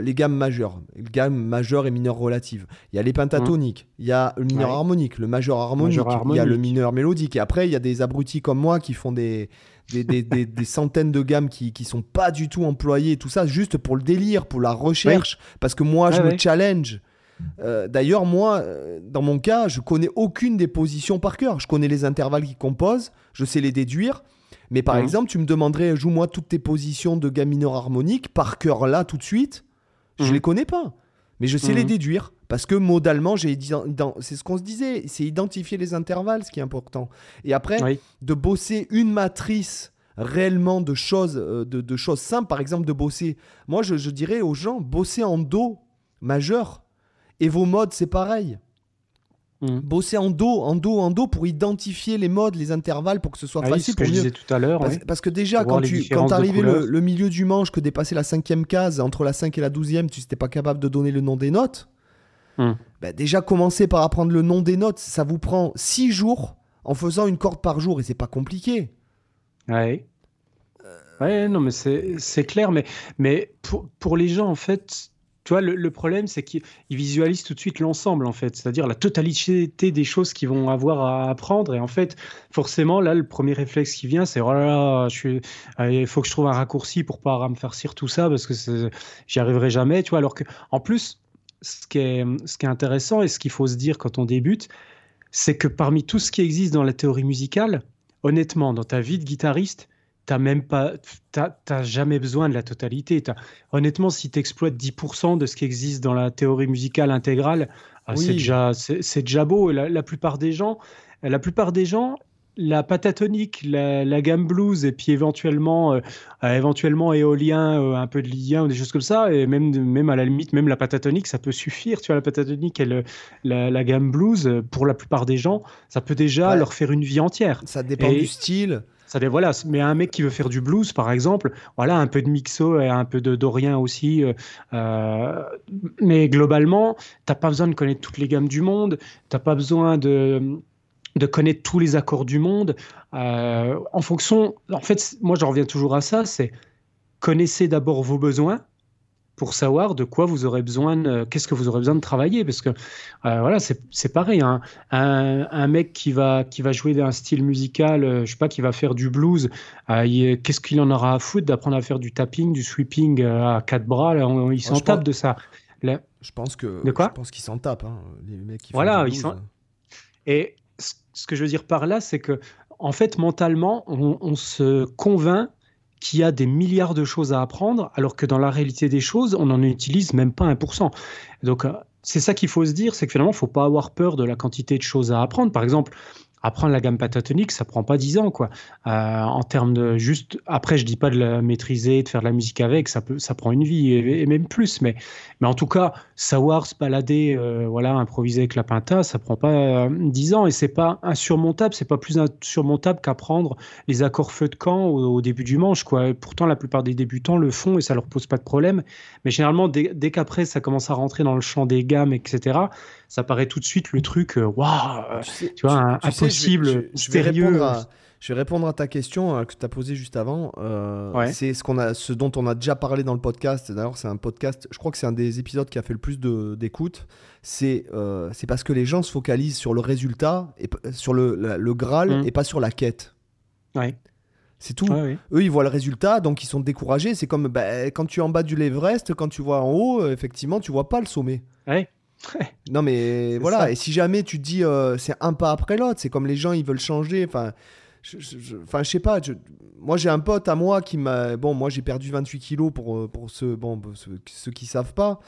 les gammes majeures, les gammes majeures et mineures relatives. Il y a les pentatoniques, il y a le mineur harmonique, le majeur harmonique, il y a le mineur mélodique. Et après, il y a des abrutis comme moi qui font des, des, centaines de gammes qui, qui sont pas du tout employées, tout ça, juste pour le délire, pour la recherche, parce que moi, je me challenge. Euh, d'ailleurs, moi, euh, dans mon cas, je connais aucune des positions par cœur. Je connais les intervalles qui composent, je sais les déduire. Mais par exemple, tu me demanderais, joue-moi toutes tes positions de gamme mineure harmonique par cœur là, tout de suite. Je mhm. les connais pas. Mais je sais les mhm. déduire. Parce que modalement, c'est ce qu'on se disait, c'est identifier les intervalles, ce qui est important. Et après, de bosser une matrice réellement de choses, euh, de, choses simples, par exemple de bosser. Moi, je, dirais aux gens, bosser en Do majeur. Et vos modes, c'est pareil. Mmh. Bosser en Do, en Do, en Do pour identifier les modes, les intervalles, pour que ce soit ah facile. ce que je disais tout à l'heure. Parce, que déjà, quand tu quand arrivais le, le, milieu du manche, que dépasser la cinquième case, entre la 5 et la douzième, tu n'étais pas capable de donner le nom des notes. Bah, déjà, commencer par apprendre le nom des notes, ça vous prend 6 jours en faisant une corde par jour et c'est pas compliqué. Ouais. Ouais, non, mais c'est clair. Mais, mais pour, pour, les gens, en fait, tu vois, le, problème, c'est qu'ils visualisent tout de suite l'ensemble, en fait, c'est-à-dire la totalité des choses qu'ils vont avoir à apprendre. Et en fait, forcément, là, le premier réflexe qui vient, c'est oh là là, suis... il faut que je trouve un raccourci pour pas me faire cire tout ça parce que j'y arriverai jamais, tu vois. Alors que, en plus, ce qui est, ce qui est intéressant et ce qu'il faut se dire quand on débute, c'est que parmi tout ce qui existe dans la théorie musicale, honnêtement, dans ta vie de guitariste, t'as même pas, t'as, jamais besoin de la totalité. honnêtement, si tu exploites 10% de ce qui existe dans la théorie musicale intégrale, ah, c'est déjà, c'est, déjà beau. la, la, plupart des gens, la plupart des gens, la patatonique, la, gamme blues et puis éventuellement, euh, euh, éventuellement éolien, euh, un peu de lien ou des choses comme ça. Et même, même à la limite, même la patatonique, ça peut suffire. Tu vois, la patatonique et la, gamme blues, pour la plupart des gens, ça peut déjà leur faire une vie entière. Ça dépend du style. Ça, voilà, mais un mec qui veut faire du blues, par exemple, voilà, un peu de mixo et un peu de dorien aussi. mais globalement, t'as pas besoin de connaître toutes les gammes du monde. T'as pas besoin de de connaître tous les accords du monde. Euh, en fonction, en fait, moi je reviens toujours à ça, c'est connaissez d'abord vos besoins pour savoir de quoi vous aurez besoin, qu'est-ce que vous aurez besoin de travailler, parce que euh, voilà, c'est pareil. Hein. Un, mec qui va qui va jouer d'un style musical, euh, je sais pas, qui va faire du blues, qu'est-ce qu'il en aura à foutre d'apprendre à faire du tapping, du sweeping à quatre bras là, Il s'en tape de ça. Je pense que. De quoi Je pense qu'ils s'en tapent, hein, les mecs qui Voilà, ils sont. Et ce que je veux dire par là, c'est que, en fait, mentalement, on, se convainc qu'il y a des milliards de choses à apprendre, alors que dans la réalité des choses, on n'en utilise même pas 1%. Donc, euh, c'est ça qu'il faut se dire, c'est que finalement, il ne faut pas avoir peur de la quantité de choses à apprendre. Par exemple, apprendre la gamme pentatonique, ça prend pas 10 ans, quoi. Euh, en termes de juste, après, je dis pas de la maîtriser, de faire de la musique avec, ça peut, ça prend une vie et, même plus, mais, mais en tout cas, savoir se balader, euh, voilà, improviser avec la pinta, ça prend pas 10 ans et c'est pas insurmontable, c'est pas plus insurmontable qu'apprendre les accords feu de camp au, début du manche, quoi. pourtant, la plupart des débutants le font et ça leur pose pas de problème, mais généralement, dès qu'après ça commence à rentrer dans le champ des gammes, etc., ça paraît tout de suite le truc, euh, waouh, tu, vois, impossible, je, vais, répondre à, je vais répondre à ta question euh, que tu as posée juste avant. Euh, c'est ce, qu'on a, ce dont on a déjà parlé dans le podcast. D'ailleurs, c'est un podcast, je crois que c'est un des épisodes qui a fait le plus d'écoute. C'est c'est parce que les gens se focalisent sur le résultat, et, sur le, le Graal, mm. et pas sur la quête. Ouais. C'est tout. Eux, ils voient le résultat, donc ils sont découragés. C'est comme bah, quand tu es en bas du l'Everest, quand tu vois en haut, effectivement, tu vois pas le sommet. Ouais. Non mais voilà, et si jamais tu te dis euh, c'est un pas après l'autre, c'est comme les gens ils veulent changer, enfin je, je, sais pas, moi j'ai un pote à moi qui m'a, bon moi j'ai perdu 28 kilos pour, euh, pour ceux, bon, ceux, qui savent pas,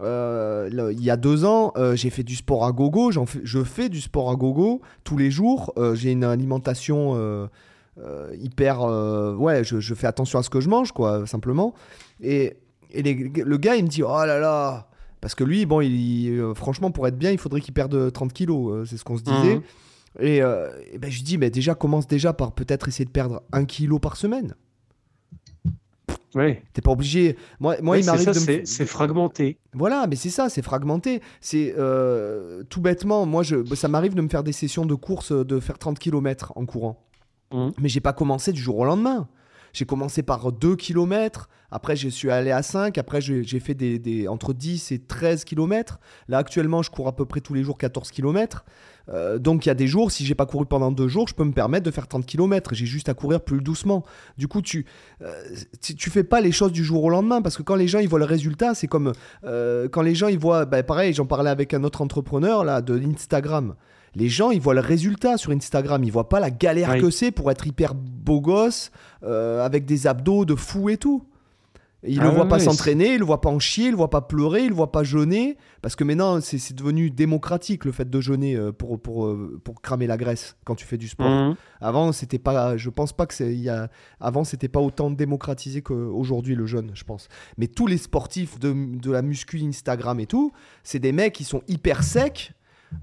euh, il y a deux ans, j'ai fait du sport à gogo. Fais, je fais du sport à gogo tous les jours. j'ai une alimentation hyper. ouais, je, je, fais attention à ce que je mange, quoi, simplement. Et, et le gars, il me dit Oh là là, parce que lui, bon, il, euh, franchement, pour être bien, il faudrait qu'il perde 30 kilos. Euh, c'est ce qu'on se disait. Mhm. Et, euh, ben, je lui dis, mais déjà, commence déjà par peut-être essayer de perdre un kilo par semaine. Oui. T'es pas obligé. Moi, moi il m'arrive de. C'est fragmenté. Voilà, mais c'est ça, c'est fragmenté. C'est tout bêtement. Moi, je, ça m'arrive de me faire des sessions de course, de faire 30 km en courant. Mhm. Mais j'ai pas commencé du jour au lendemain. J'ai commencé par 2 km, après je suis allé à 5, après j'ai fait des, entre 10 et 13 km. Là actuellement je cours à peu près tous les jours 14 km. Euh, donc il y a des jours, si j'ai pas couru pendant deux jours, je peux me permettre de faire 30 km. J'ai juste à courir plus doucement. Du coup, tu, euh, tu, fais pas les choses du jour au lendemain parce que quand les gens ils voient le résultat, c'est comme euh, quand les gens ils voient, bah, pareil, j'en parlais avec un autre entrepreneur là de Instagram les gens, ils voient le résultat sur Instagram. Ils voient pas la galère que c'est pour être hyper beau gosse, euh, avec des abdos de fou et tout. Ils ne ah le voient pas s'entraîner, ils ne le voient pas en chier, ils le voient pas pleurer, ils le voient pas jeûner. Parce que maintenant, c'est devenu démocratique le fait de jeûner euh, pour, pour, euh, pour cramer la graisse quand tu fais du sport. Mhm. Avant, c'était pas. Je pense pas que c'est. Y a, avant, c'était pas autant démocratisé qu'aujourd'hui le jeûne, je pense. Mais tous les sportifs de, de la muscu Instagram et tout, c'est des mecs qui sont hyper secs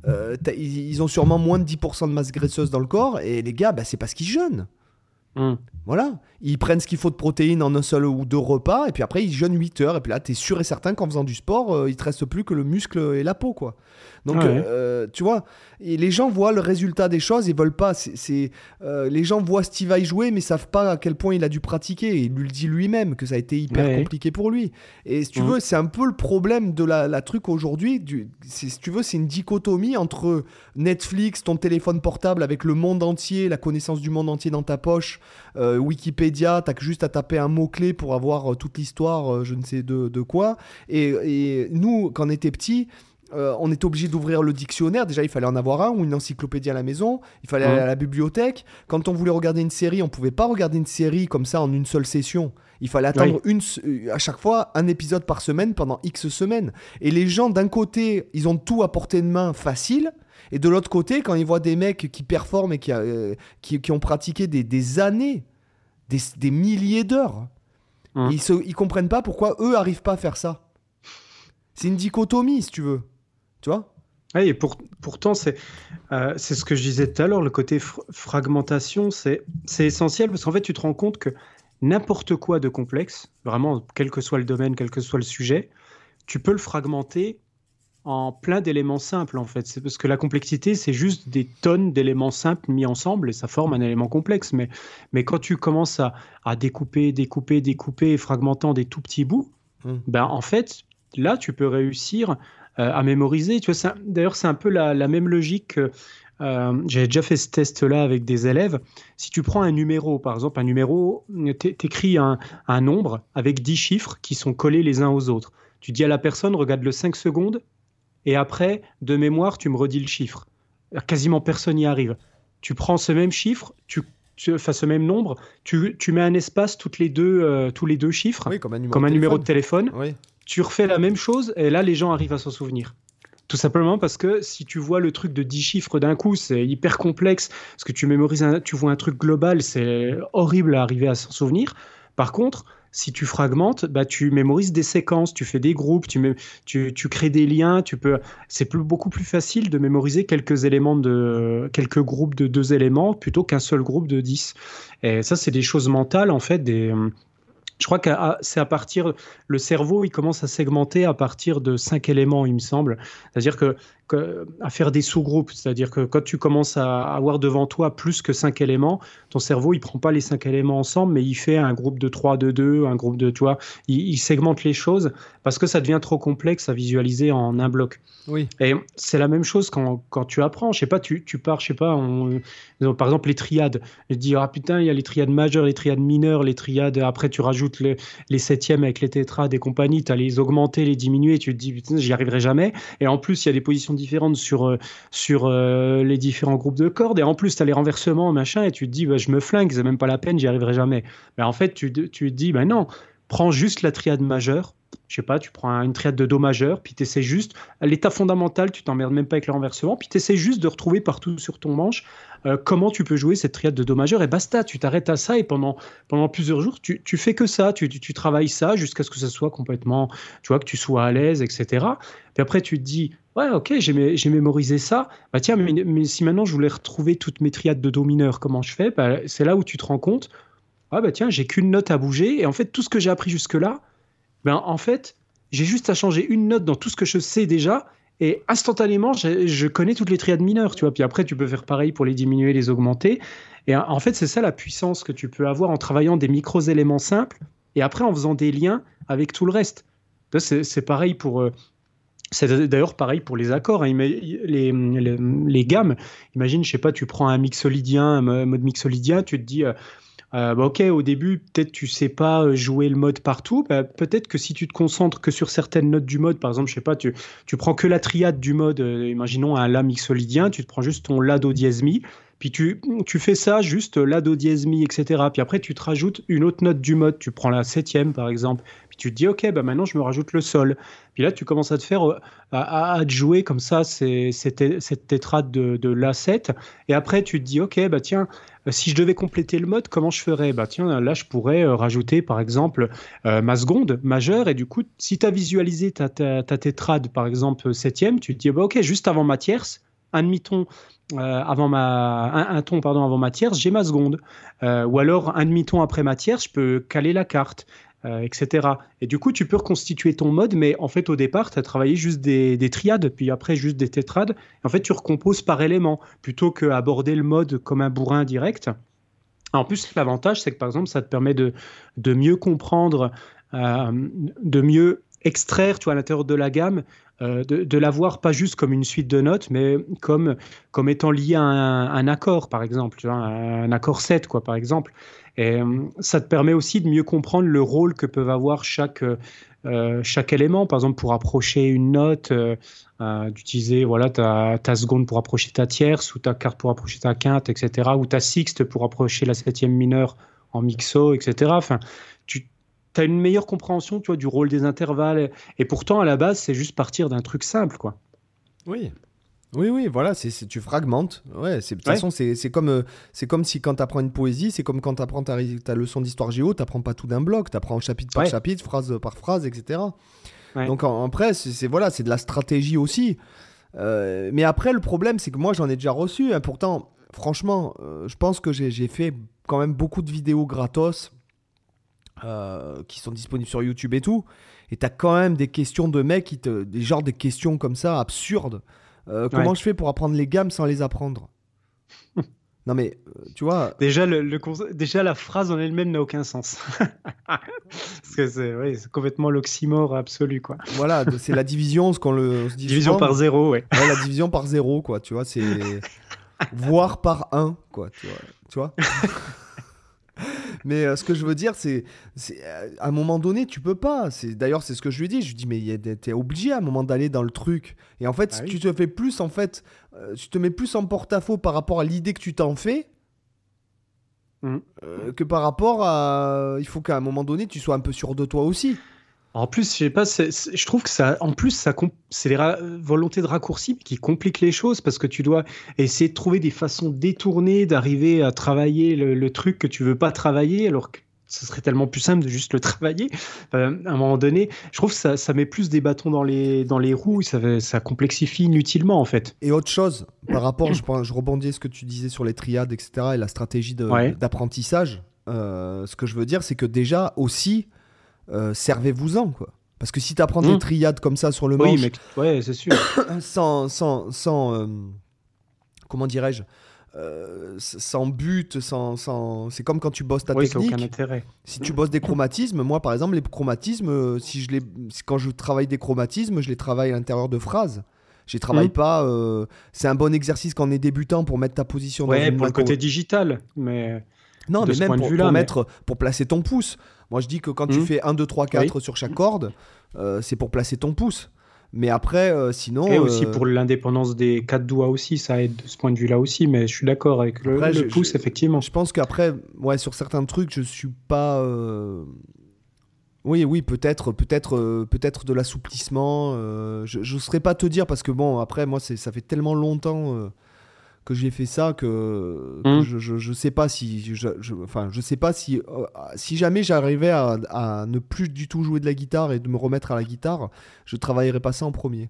euh, ils, ont sûrement moins de 10% de masse graisseuse dans le corps, et les gars, bah, c'est parce qu'ils jeûnent. Hmm. Voilà. Ils prennent ce qu'il faut de protéines en un seul ou deux repas, et puis après, ils jeûnent 8 heures, et puis là, tu es sûr et certain qu'en faisant du sport, euh, il te reste plus que le muscle et la peau, quoi. Donc, euh, tu vois, et les gens voient le résultat des choses, ils veulent pas. C'est, euh, les gens voient Steve Vai jouer, mais savent pas à quel point il a dû pratiquer. il lui le dit lui-même que ça a été hyper compliqué pour lui. Et si tu veux, c'est un peu le problème de la, truc aujourd'hui. Si tu veux, c'est une dichotomie entre Netflix, ton téléphone portable avec le monde entier, la connaissance du monde entier dans ta poche, euh, Wikipédia, t'as juste à taper un mot-clé pour avoir toute l'histoire, je ne sais de, de quoi. Et, et nous, quand on était petits, euh, on était obligé d'ouvrir le dictionnaire. Déjà, il fallait en avoir un ou une encyclopédie à la maison. Il fallait aller à la bibliothèque. Quand on voulait regarder une série, on pouvait pas regarder une série comme ça en une seule session. Il fallait attendre une, euh, à chaque fois un épisode par semaine pendant X semaines. Et les gens, d'un côté, ils ont tout à portée de main facile. Et de l'autre côté, quand ils voient des mecs qui performent et qui, euh, qui, ont pratiqué des, années, des, milliers d'heures, ils, ne comprennent pas pourquoi eux arrivent pas à faire ça. C'est une dichotomie, si tu veux. Tu vois? Oui, et pour, pourtant, c'est euh, c'est ce que je disais tout à l'heure, le côté fragmentation, c'est essentiel parce qu'en fait, tu te rends compte que n'importe quoi de complexe, vraiment, quel que soit le domaine, quel que soit le sujet, tu peux le fragmenter en plein d'éléments simples, en fait. C'est parce que la complexité, c'est juste des tonnes d'éléments simples mis ensemble et ça forme un élément complexe. Mais, mais quand tu commences à, à découper, découper, découper, fragmentant des tout petits bouts, mmh. ben, en fait, là, tu peux réussir euh, à mémoriser. Tu vois, d'ailleurs, c'est un peu la, même logique. Euh, J'avais déjà fait ce test-là avec des élèves. Si tu prends un numéro, par exemple, un numéro, tu écris un, nombre avec 10 chiffres qui sont collés les uns aux autres. Tu dis à la personne, regarde le 5 secondes, et après, de mémoire, tu me redis le chiffre. Quasiment personne n'y arrive. Tu prends ce même chiffre, tu, enfin, ce même nombre, tu, tu, mets un espace toutes les deux, euh, tous les deux chiffres, comme un numéro, de téléphone. Tu refais la même chose et là, les gens arrivent à s'en souvenir. Tout simplement parce que si tu vois le truc de 10 chiffres d'un coup, c'est hyper complexe, parce que tu mémorises, tu vois un truc global, c'est horrible à arriver à s'en souvenir. Par contre, si tu fragmentes, bah, tu mémorises des séquences, tu fais des groupes, tu, tu, tu crées des liens, tu peux. C'est plus, beaucoup plus facile de mémoriser quelques éléments de quelques groupes de deux éléments plutôt qu'un seul groupe de 10. Et ça, c'est des choses mentales en fait, des je crois que c'est à partir, le cerveau, il commence à segmenter à partir de cinq éléments, il me semble. C'est-à-dire que, à faire des sous-groupes, c'est-à-dire que quand tu commences à avoir devant toi plus que cinq éléments, ton cerveau, il prend pas les cinq éléments ensemble, mais il fait un groupe de 3, de 2, un groupe de, tu vois, il, segmente les choses parce que ça devient trop complexe à visualiser en un bloc. Oui. Et c'est la même chose quand, quand, tu apprends. Je sais pas, tu, tu pars, je sais pas, par exemple les triades. Je dis, ah putain, il y a les triades majeures, les triades mineures, les triades, après tu rajoutes les, les septièmes avec les tétrades et compagnie, tu as les augmenter, les diminuer, tu te dis, putain, j'y arriverai jamais. Et en plus, il y a des positions différentes sur, euh, sur euh, les différents groupes de cordes. Et en plus, tu as les renversements, machin, et tu te dis, bah, je me flingue, c'est même pas la peine, j'y arriverai jamais. Mais en fait, tu, tu te dis, bah non, prends juste la triade majeure, je sais pas, tu prends une triade de Do majeur, puis tu essaies juste, l'état fondamental, tu t'emmerdes même pas avec le renversement, puis tu essaies juste de retrouver partout sur ton manche euh, comment tu peux jouer cette triade de Do majeur, et basta, tu t'arrêtes à ça, et pendant, pendant plusieurs jours, tu, tu fais que ça, tu, tu, travailles ça jusqu'à ce que ça soit complètement, tu vois, que tu sois à l'aise, etc. Puis après, tu te dis, ouais, ok, j'ai mémorisé ça, bah tiens, mais, si maintenant je voulais retrouver toutes mes triades de Do mineur, comment je fais? Bah, C'est là où tu te rends compte, ah bah tiens, j'ai qu'une note à bouger, et en fait, tout ce que j'ai appris jusque-là, ben, en fait, j'ai juste à changer une note dans tout ce que je sais déjà et instantanément, je, connais toutes les triades mineures, tu vois. Puis après, tu peux faire pareil pour les diminuer, les augmenter. Et en fait, c'est ça la puissance que tu peux avoir en travaillant des micro-éléments simples et après en faisant des liens avec tout le reste. C'est pareil pour. C'est d'ailleurs pareil pour les accords, hein. les, gammes. Imagine, je sais pas, tu prends un mixolydien, un mode mixolydien, tu te dis, euh, euh, bah, ok, au début, peut-être tu sais pas euh, jouer le mode partout. Bah, peut-être que si tu te concentres que sur certaines notes du mode, par exemple, je sais pas, tu, tu prends que la triade du mode, imaginons un La mixolydien, tu te prends juste ton La do dièse mi, puis tu, tu fais ça juste La do dièse mi, etc. Puis après, tu te rajoutes une autre note du mode, tu prends la septième par exemple, puis tu te dis, ok, bah maintenant je me rajoute le sol. Puis là, tu commences à te faire, à, à, te jouer comme ça cette tétrade de, de La7. Et après, tu te dis, ok, bah tiens, euh, si je devais compléter le mode, comment je ferais? Bah tiens, là, je pourrais euh, rajouter par exemple euh, ma seconde majeure. Et du coup, si tu as visualisé ta, ta, tétrade, par exemple, septième, tu te dis, bah, ok, juste avant ma tierce, un demi-ton avant ma un, ton pardon avant ma tierce, j'ai ma seconde. ou alors un demi-ton après ma tierce, je peux caler la carte. Euh, etc. Et du coup, tu peux reconstituer ton mode, mais en fait, au départ, tu as travaillé juste des, triades, puis après, juste des tétrades. En fait, tu recomposes par élément, plutôt qu'aborder le mode comme un bourrin direct. En plus, l'avantage, c'est que par exemple, ça te permet de, de mieux comprendre, euh, de mieux extraire, tu vois, à l'intérieur de la gamme, euh, de, de l'avoir pas juste comme une suite de notes, mais comme, comme étant lié à un, accord, par exemple, tu vois, un accord 7, quoi, par exemple. Et euh, ça te permet aussi de mieux comprendre le rôle que peuvent avoir chaque, euh, chaque élément. Par exemple, pour approcher une note, d'utiliser voilà, ta, ta, seconde pour approcher ta tierce, ou ta carte pour approcher ta quinte, etc. Ou ta sixte pour approcher la septième mineure en mixo, etc. Enfin, tu as une meilleure compréhension tu vois, du rôle des intervalles. Et pourtant, à la base, c'est juste partir d'un truc simple. quoi. Oui, oui, oui, voilà, c'est, tu fragmentes. Ouais, de toute façon, c'est, comme, euh, c'est comme si quand tu apprends une poésie, c'est comme quand tu apprends ta, ta, leçon d'histoire géo, tu n'apprends pas tout d'un bloc, tu apprends chapitre par chapitre, phrase par phrase, etc. Donc en, après, c'est, voilà, c'est de la stratégie aussi. Euh, mais après, le problème, c'est que moi, j'en ai déjà reçu. Hein. pourtant, franchement, euh, je pense que j'ai, fait quand même beaucoup de vidéos gratos qui sont disponibles sur YouTube et tout. Et tu as quand même des questions de mecs, qui te, des genres de questions comme ça, absurdes. Euh, comment je fais pour apprendre les gammes sans les apprendre? Non mais, euh, tu vois... Déjà, le, Déjà la phrase en elle-même n'a aucun sens. Parce que c'est complètement l'oxymore absolu, quoi. Voilà, c'est la division, ce qu'on le... dit division par zéro, ouais. ouais. La division par zéro, quoi, tu vois, c'est... Voire par un, quoi, tu vois. Tu vois mais euh, ce que je veux dire, c'est, euh, à un moment donné, tu peux pas. C'est d'ailleurs c'est ce que je lui dis. Je lui dis mais t'es obligé à un moment d'aller dans le truc. Et en fait, si tu te fais plus en fait, euh, tu te mets plus en porte-à-faux par rapport à l'idée que tu t'en fais. Mmh. que par rapport à. Il faut qu'à un moment donné, tu sois un peu sûr de toi aussi. En plus, je sais pas, je trouve que ça, en plus, ça, c'est les volontés de raccourci qui compliquent les choses parce que tu dois essayer de trouver des façons détournées d'arriver à travailler le, truc que tu veux pas travailler, alors que ce serait tellement plus simple de juste le travailler. Euh, à un moment donné, je trouve que ça, ça, met plus des bâtons dans les, dans les roues, ça, ça complexifie inutilement en fait. Et autre chose, par rapport, je, je rebondis ce que tu disais sur les triades, etc., et la stratégie d'apprentissage. Euh, ce que je veux dire, c'est que déjà aussi, euh, servez-vous-en, quoi. Parce que si tu apprends des mmh. triades comme ça sur le manche, oui, ouais, c'est sûr. sans, sans, sans euh, comment dirais-je, sans but, sans, sans... c'est comme quand tu bosses ta technique. Aucun intérêt. Si tu bosses des chromatismes, moi par exemple les chromatismes, si je les, quand je travaille des chromatismes, je les travaille à l'intérieur de phrases. Je les travaille mmh. pas. c'est un bon exercice quand on est débutant pour mettre ta position. Ouais, dans pour le côté digital, mais. Non, mais même pour, mettre, pour placer ton pouce. Moi, je dis que quand tu hmm. fais 1, 2, 3, 4 sur chaque corde, euh, c'est pour placer ton pouce. Mais après, euh, sinon. Et aussi euh, pour l'indépendance des quatre doigts aussi, ça aide de ce point de vue-là aussi. Mais je suis d'accord avec le, pouce, effectivement. Je pense qu'après, ouais, sur certains trucs, je suis pas. Oui, oui, peut-être, peut-être, peut-être de l'assouplissement. je ne saurais pas te dire parce que bon, après, moi, ça fait tellement longtemps que j'ai fait ça que, mmh. je, je, sais pas si je, enfin je sais pas si euh, si jamais j'arrivais à, à, ne plus du tout jouer de la guitare et de me remettre à la guitare je travaillerais pas ça en premier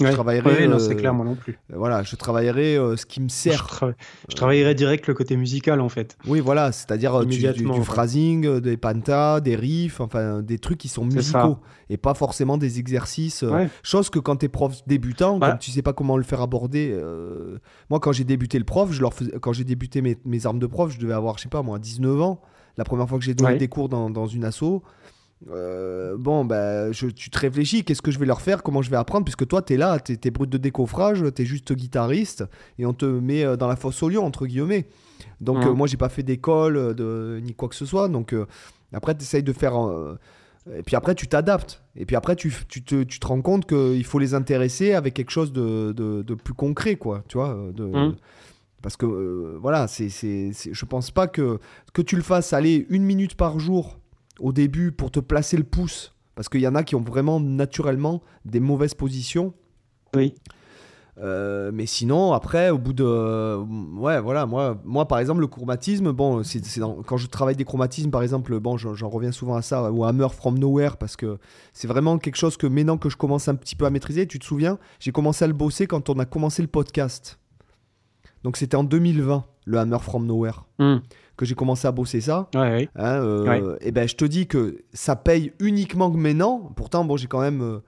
je travaillerai. non, c'est euh, clair, moi non plus. Voilà, je travaillerai euh, ce qui me sert. Je, travaillerai direct le côté musical en fait. Oui, voilà, c'est-à-dire euh, du, du, phrasing, des pantas, des riffs, enfin des trucs qui sont musicaux et pas forcément des exercices. Chose que quand tu es prof débutant, quand tu sais pas comment le faire aborder. Moi, quand j'ai débuté le prof, je leur quand j'ai débuté mes, mes, armes de prof, je devais avoir, je sais pas moi, 19 ans. La première fois que j'ai donné des cours dans, dans une asso. Euh, bon, bah, je, tu te réfléchis, qu'est-ce que je vais leur faire, comment je vais apprendre, puisque toi, tu es là, tu es, brut de décoffrage, tu es juste guitariste, et on te met euh, dans la fosse au lion, entre guillemets. Donc, euh, moi, j'ai pas fait d'école de, ni quoi que ce soit. Donc, après, tu essayes de faire. et puis après, tu t'adaptes. Et puis après, tu, tu, te, tu te rends compte qu'il faut les intéresser avec quelque chose de, de, plus concret, quoi. Tu vois de, mmh. Parce que, voilà, c'est, je pense pas que, que tu le fasses aller une minute par jour au début pour te placer le pouce, parce qu'il y en a qui ont vraiment naturellement des mauvaises positions. Oui. Euh, mais sinon, après, au bout de. ouais, voilà, moi, moi par exemple, le chromatisme, bon, c'est, quand je travaille des chromatismes, par exemple, bon, j'en, reviens souvent à ça, ou Hammer from Nowhere, parce que c'est vraiment quelque chose que maintenant que je commence un petit peu à maîtriser, tu te souviens, j'ai commencé à le bosser quand on a commencé le podcast. Donc c'était en 2020, le Hammer from Nowhere. Hmm que j'ai commencé à bosser ça, hein, euh, et ben je te dis que ça paye uniquement maintenant. Pourtant, bon, j'ai quand même euh,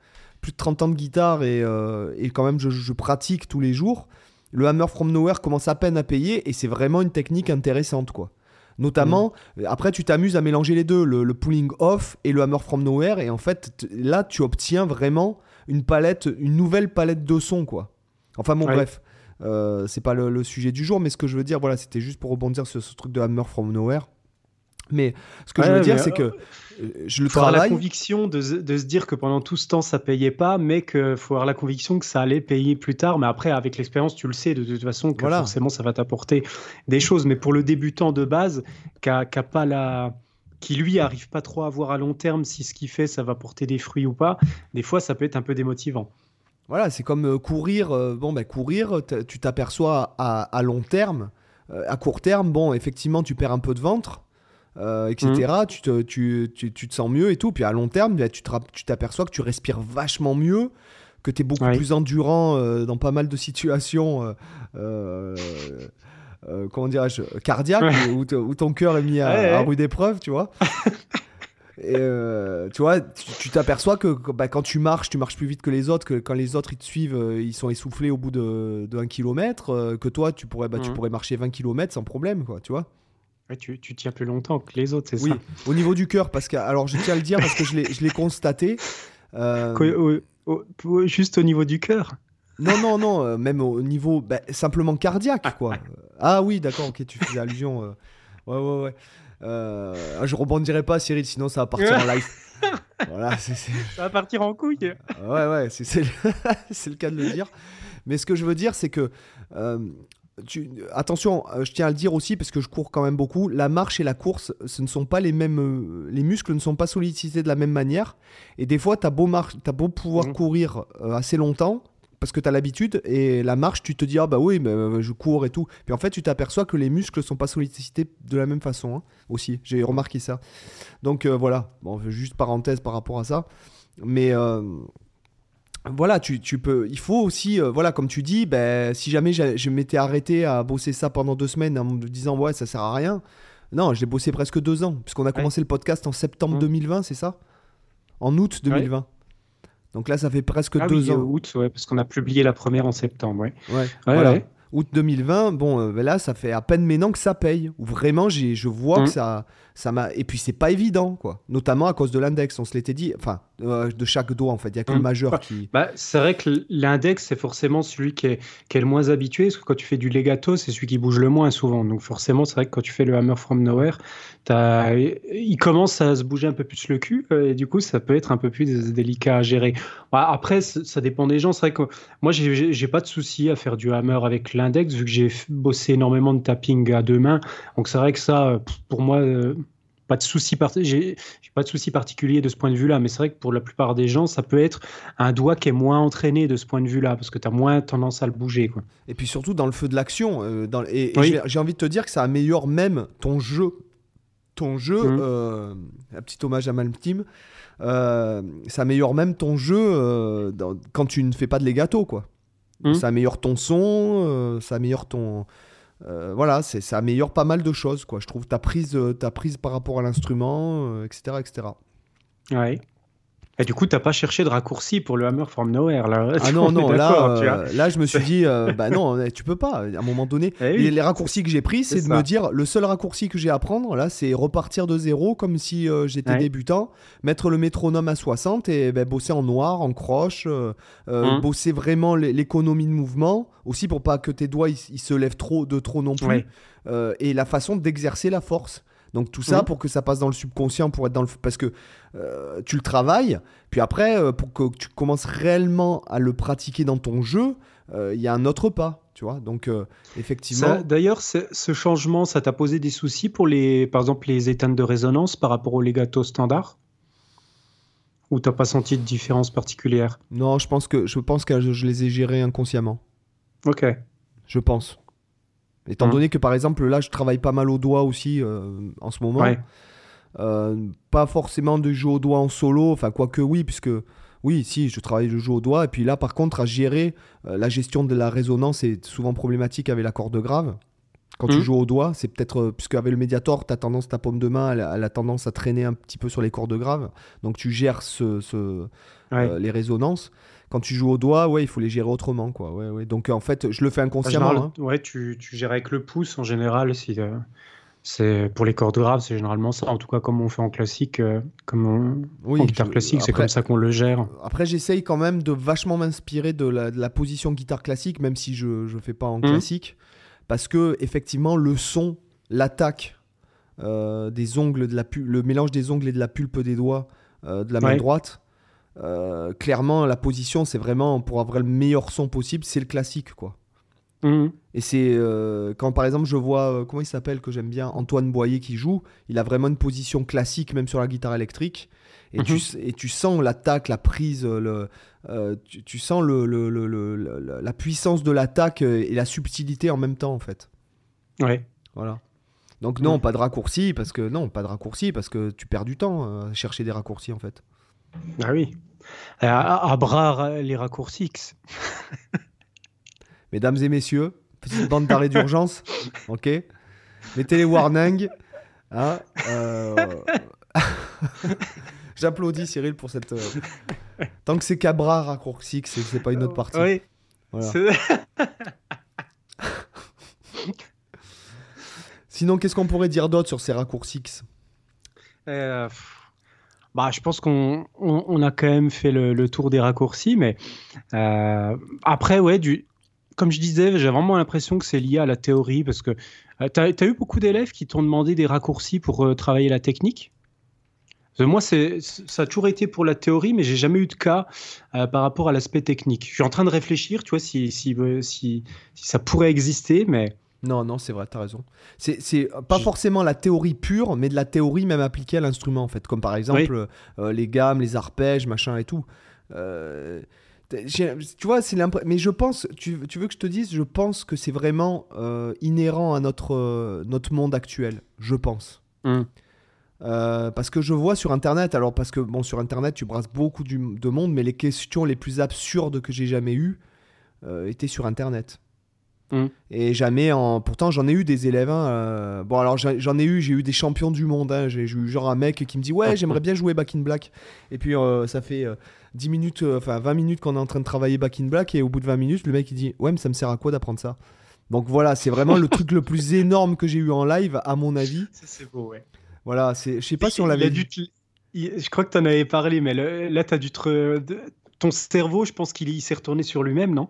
plus de 30 ans de guitare et, euh, et quand même je, pratique tous les jours. Le Hammer from Nowhere commence à peine à payer et c'est vraiment une technique intéressante, quoi. Notamment, mm. après, tu t'amuses à mélanger les deux, le, pulling off et le Hammer from Nowhere, et en fait, là, tu obtiens vraiment une palette, une nouvelle palette de sons, quoi. Enfin, bon, bref. Euh, c'est pas le, sujet du jour, mais ce que je veux dire, voilà, c'était juste pour rebondir sur ce truc de Hammer from Nowhere. Mais ce que je veux dire, c'est que euh, je le travaille. la conviction de, de, se dire que pendant tout ce temps, ça payait pas, mais qu'il faut avoir la conviction que ça allait payer plus tard. Mais après, avec l'expérience, tu le sais de, toute façon que forcément, ça va t'apporter des choses. Mais pour le débutant de base, qui a, pas la qui lui arrive pas trop à voir à long terme si ce qu'il fait ça va porter des fruits ou pas, des fois ça peut être un peu démotivant. Voilà, c'est comme euh, courir. Euh, bon, ben, courir, tu t'aperçois à, long terme. Euh, à court terme, bon, effectivement, tu perds un peu de ventre, etc. Mmh. Tu, te, tu, tu, te sens mieux et tout. Puis à long terme, ben, tu t'aperçois que tu respires vachement mieux, que tu es beaucoup plus endurant dans pas mal de situations. comment dirais-je, cardiaque, où, ton cœur est mis à, à rude épreuve, tu vois. Et euh, tu vois, tu t'aperçois que, bah, quand tu marches, tu marches plus vite que les autres, que quand les autres ils te suivent, euh, ils sont essoufflés au bout de, de 1 km, euh, que toi tu pourrais, bah, tu mmh. pourrais marcher 20 km sans problème, quoi, tu vois. tu, tu, tiens plus longtemps que les autres, c'est oui. ça Au niveau du cœur, parce que, alors je tiens à le dire parce que je l'ai constaté. juste au niveau du cœur non, non, non, même au niveau bah, simplement cardiaque, quoi. ah oui, d'accord, ok, tu faisais allusion. ouais, ouais, ouais. Euh, je rebondirai pas, Cyril, sinon ça va partir en live. voilà, Ça va partir en couille. Ouais, ouais, c'est le... le... cas de le dire. Mais ce que je veux dire, c'est que euh, tu, attention, euh, je tiens à le dire aussi parce que je cours quand même beaucoup. La marche et la course, ce ne sont pas les mêmes. les muscles ne sont pas sollicités de la même manière. Et des fois, tu as beau, mar- t'as beau pouvoir Mhm. courir assez longtemps parce que tu as l'habitude. Et la marche, tu te dis, ah bah oui, mais euh, je cours et tout. Puis en fait, tu t'aperçois que les muscles sont pas sollicités de la même façon hein, aussi. J'ai remarqué ça. Donc euh, voilà, bon, juste parenthèse par rapport à ça. Mais. euh, voilà, tu, tu peux. Il faut aussi, euh, voilà, comme tu dis, ben, si jamais j'a- je m'étais arrêté à bosser ça pendant deux semaines en me disant ouais, ça sert à rien. Non, je l'ai bossé presque deux ans, puisqu'on a commencé le podcast en septembre Mm. 2020, c'est ça? En août 2020. Donc là, ça fait presque Ah deux oui, ans. euh, août, ouais, parce qu'on a publié la première en septembre, ouais. Ouais, voilà. Août 2020, bon, euh, ben là, ça fait à peine maintenant que ça paye. Vraiment, j'ai, je vois Mm. que ça, ça m'a. Et puis, c'est pas évident, quoi. Notamment à cause de l'index, on se l'était dit. Enfin, euh, de chaque doigt, en fait. Il y a que le Mm. majeur qui. Bah, c'est vrai que l'index, c'est forcément celui qui est, qui est le moins habitué, parce que quand tu fais du legato, c'est celui qui bouge le moins souvent. Donc forcément, c'est vrai que quand tu fais le hammer from nowhere, il commence à se bouger un peu plus le cul, euh, et du coup, ça peut être un peu plus dé- délicat à gérer. Bah, après, ça dépend des gens. C'est vrai que moi, j'ai- pas de souci à faire du hammer avec l'index, vu que j'ai bossé énormément de tapping à deux mains. Donc c'est vrai que ça, euh, pour moi, pas de souci j'ai pas de souci particulier de ce point de vue-là, mais c'est vrai que pour la plupart des gens, ça peut être un doigt qui est moins entraîné de ce point de vue-là, parce que tu as moins tendance à le bouger. Quoi. Et puis surtout dans le feu de l'action. euh, et et Oui. j'ai- envie de te dire que ça améliore même ton jeu. Ton jeu, Mhm. euh, un petit hommage à Malmteam, euh, ça améliore même ton jeu dans- quand tu ne fais pas de legato, quoi. Mhm. Ça améliore ton son, ça améliore ton. Euh, voilà, c'est- ça améliore pas mal de choses, quoi. Je trouve ta prise, euh, ta prise par rapport à l'instrument, euh, etc., etc. Ouais. Et du coup, t'as pas cherché de raccourci pour le Hammer from Nowhere, là. Ah non, non, là, euh, là, je me suis dit, euh, bah non, tu peux pas. À un moment donné, Eh oui. les, les raccourcis que j'ai pris, c'est de me dire, le seul raccourci que j'ai à prendre, là, c'est repartir de zéro, comme si euh, j'étais Ouais. débutant, mettre le métronome à 60 et ben, bosser en noir, en croche, Hum. bosser vraiment l'é- l'économie de mouvement, aussi pour pas que tes doigts ils, ils se lèvent trop de trop non plus, Ouais. et la façon d'exercer la force. Donc tout ça Mhm. pour que ça passe dans le subconscient, pour être dans le parce que euh, tu le travailles, puis après euh, pour que tu commences réellement à le pratiquer dans ton jeu, euh, il y a un autre pas, tu vois. Donc effectivement, D'ailleurs, ce changement, ça t'a posé des soucis pour les, par exemple, les éteintes de résonance par rapport au legato standard Ou t'as pas senti de différence particulière? Non, je pense que je pense que je, je les ai gérés inconsciemment, Ok. je pense. Étant Mhm. donné que par exemple là, je travaille pas mal au doigt aussi euh, en ce moment. Ouais. Euh, pas forcément de jeu au doigt en solo, enfin quoique oui, puisque oui, si, je travaille le jeu au doigt, et puis là par contre à gérer euh, la gestion de la résonance est souvent problématique avec la corde grave. Quand tu Mhm. joues au doigt, c'est peut-être, puisque avec le médiator, as tendance, ta paume de main, elle, a- elle a tendance à traîner un petit peu sur les cordes graves, donc tu gères ce, ce- Ouais. les résonances. Quand tu joues au doigt, ouais, il faut les gérer autrement, quoi. Ouais, ouais. Donc en fait, je le fais En inconsciemment. général, hein. ouais, tu, tu gères avec le pouce en général. Si, euh, c'est pour les cordes graves, c'est généralement ça. En tout cas, comme on fait en classique, euh, comme on- Oui, en guitare je- classique, c'est comme ça qu'on le gère. Après, j'essaye quand même de vachement m'inspirer de la, de la position guitare classique, même si je ne fais pas en Mhm. classique. Parce que, effectivement, le son, l'attaque euh, des ongles, de la le mélange des ongles et de la pulpe des doigts euh, de la main Ouais. droite, euh, clairement, la position, c'est vraiment pour avoir le meilleur son possible, c'est le classique, quoi. Mhm. Et c'est euh, quand par exemple je vois, euh, comment il s'appelle, que j'aime bien, Antoine Boyer qui joue, il a vraiment une position classique même sur la guitare électrique. Et, tu, Mhm. et tu sens l'attaque, la prise, le, euh, tu, tu sens le, le- le- la puissance de l'attaque et la subtilité en même temps en fait. Ouais. Voilà. Donc non, pas de raccourci parce que non, pas de raccourci parce que tu perds du temps à chercher des raccourcis en fait. Ah oui. Euh, À, à bras les raccourcis. Mesdames et messieurs, petite bande d'arrêt d'urgence, ok Mettez les warnings. hein, euh, J'applaudis Cyril pour cette. euh, Tant que c'est Cabra raccourci, que c'est pas une autre partie. Oui. Voilà. Sinon, qu'est-ce qu'on pourrait dire d'autre sur ces raccourcis Euh, bah, je pense qu'on on, a quand même fait le, tour des raccourcis, mais euh, après, ouais, du, comme je disais, j'ai vraiment l'impression que c'est lié à la théorie, parce que tu as, eu beaucoup d'élèves qui t'ont demandé des raccourcis pour euh, travailler la technique? Moi, c'est, ça a toujours été pour la théorie, mais j'ai jamais eu de cas euh, par rapport à l'aspect technique. Je suis en train de réfléchir, tu vois, si, si, si ça pourrait exister, mais. Non, non, c'est vrai, tu as raison. C'est pas forcément la théorie pure, mais de la théorie même appliquée à l'instrument, en fait. Comme par exemple euh, les gammes, les arpèges, machin et tout. Euh, tu vois, c'est Mais je pense, tu, tu, veux que je te dise, je pense que c'est vraiment euh, inhérent à notre, notre monde actuel. Je pense. Hum. parce que je vois sur internet, alors parce que bon, sur internet tu brasses beaucoup de monde, mais les questions les plus absurdes que j'ai jamais eues étaient sur internet. Mm. Et jamais en. Pourtant, j'en ai eu des élèves. Hein, euh, bon, alors j'en ai eu, j'ai eu des champions du monde. Hein. J'ai eu genre un mec qui me dit Ouais, j'aimerais bien jouer Back in Black. Et puis, euh, ça fait 10 euh, minutes, enfin 20 minutes qu'on est en train de travailler Back in Black. Et au bout de 20 minutes, le mec il dit Ouais, mais ça me sert à quoi d'apprendre ça? Donc voilà, c'est vraiment le truc le plus énorme que j'ai eu en live, à mon avis. C'est beau, ouais. Voilà, je sais pas si on l'avait dû. Je crois que tu en avais parlé, mais là, tu as dû te. Ton cerveau, je pense qu'il s'est retourné sur lui-même, non?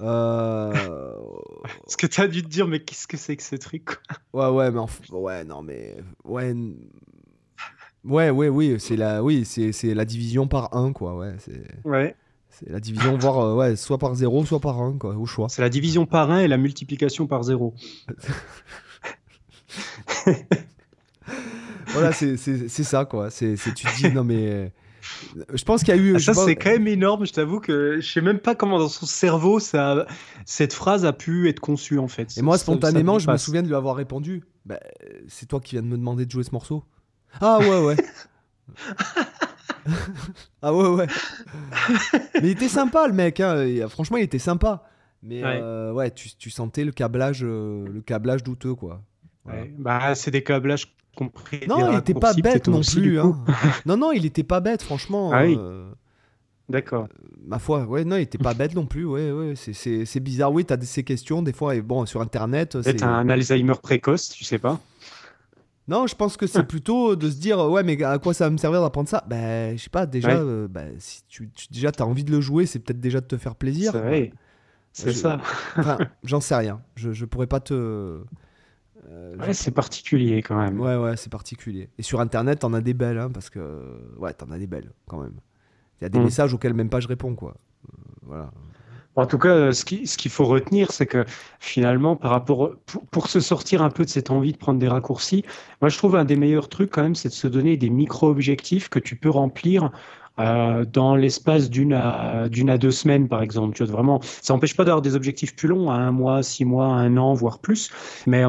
Euh... Parce que t'as dû te dire, mais qu'est-ce que c'est que ce truc Ouais, ouais, mais ouais, non, mais ouais, ouais, ouais, oui, c'est la, oui, c'est la division par 1, quoi, ouais, c'est. Ouais. C'est la division, voire, euh, ouais, soit par 0, soit par 1, quoi, au choix. C'est la division par 1 et la multiplication par 0. voilà, c'est ça, quoi. C'est, tu te dis, non, mais je pense qu'il y a eu. Ah, ça, c'est quand même énorme. Je t'avoue que je sais même pas comment dans son cerveau ça, cette phrase a pu être conçue en fait. Et moi, spontanément, je me souviens de lui avoir répondu. Bah, c'est toi qui viens de me demander de jouer ce morceau. Ah ouais, ouais. ah ouais, ouais. Mais il était sympa, le mec. Hein. Franchement, il était sympa. Mais ouais, euh, tu, sentais le câblage, euh, le câblage douteux, quoi. Bah, c'est des câblages non, il était pas bête non plus. Hein. non, non, il était pas bête, franchement. Ah euh, D'accord. Euh, ma foi, ouais, non, il était pas bête non plus. Ouais, ouais, c'est bizarre. Oui, tu as ces questions des fois, et bon, sur Internet. C'est un Alzheimer précoce, tu sais pas. Non, je pense que c'est plutôt de se dire ouais, mais à quoi ça va me servir d'apprendre ça? Ben, je sais pas. Déjà, euh, bah, si tu, tu déjà t'as envie de le jouer, c'est peut-être déjà de te faire plaisir. C'est ça. enfin, j'en sais rien. Je, je pourrais pas te. Euh, ouais, c'est particulier quand même. Ouais, ouais, c'est particulier. Et sur Internet, t'en as des belles, hein, parce que. Ouais, t'en as des belles quand même. Il y a des mm. messages auxquels même pas je réponds, quoi. Euh, voilà. En tout cas, ce qu'il ce faut retenir, c'est que finalement, par rapport pour, se sortir un peu de cette envie de prendre des raccourcis, moi je trouve un des meilleurs trucs quand même, c'est de se donner des micro-objectifs que tu peux remplir euh, dans l'espace d'une à, deux semaines, par exemple. Vraiment, ça n'empêche pas d'avoir des objectifs plus longs, à un mois, six mois, un an, voire plus. Mais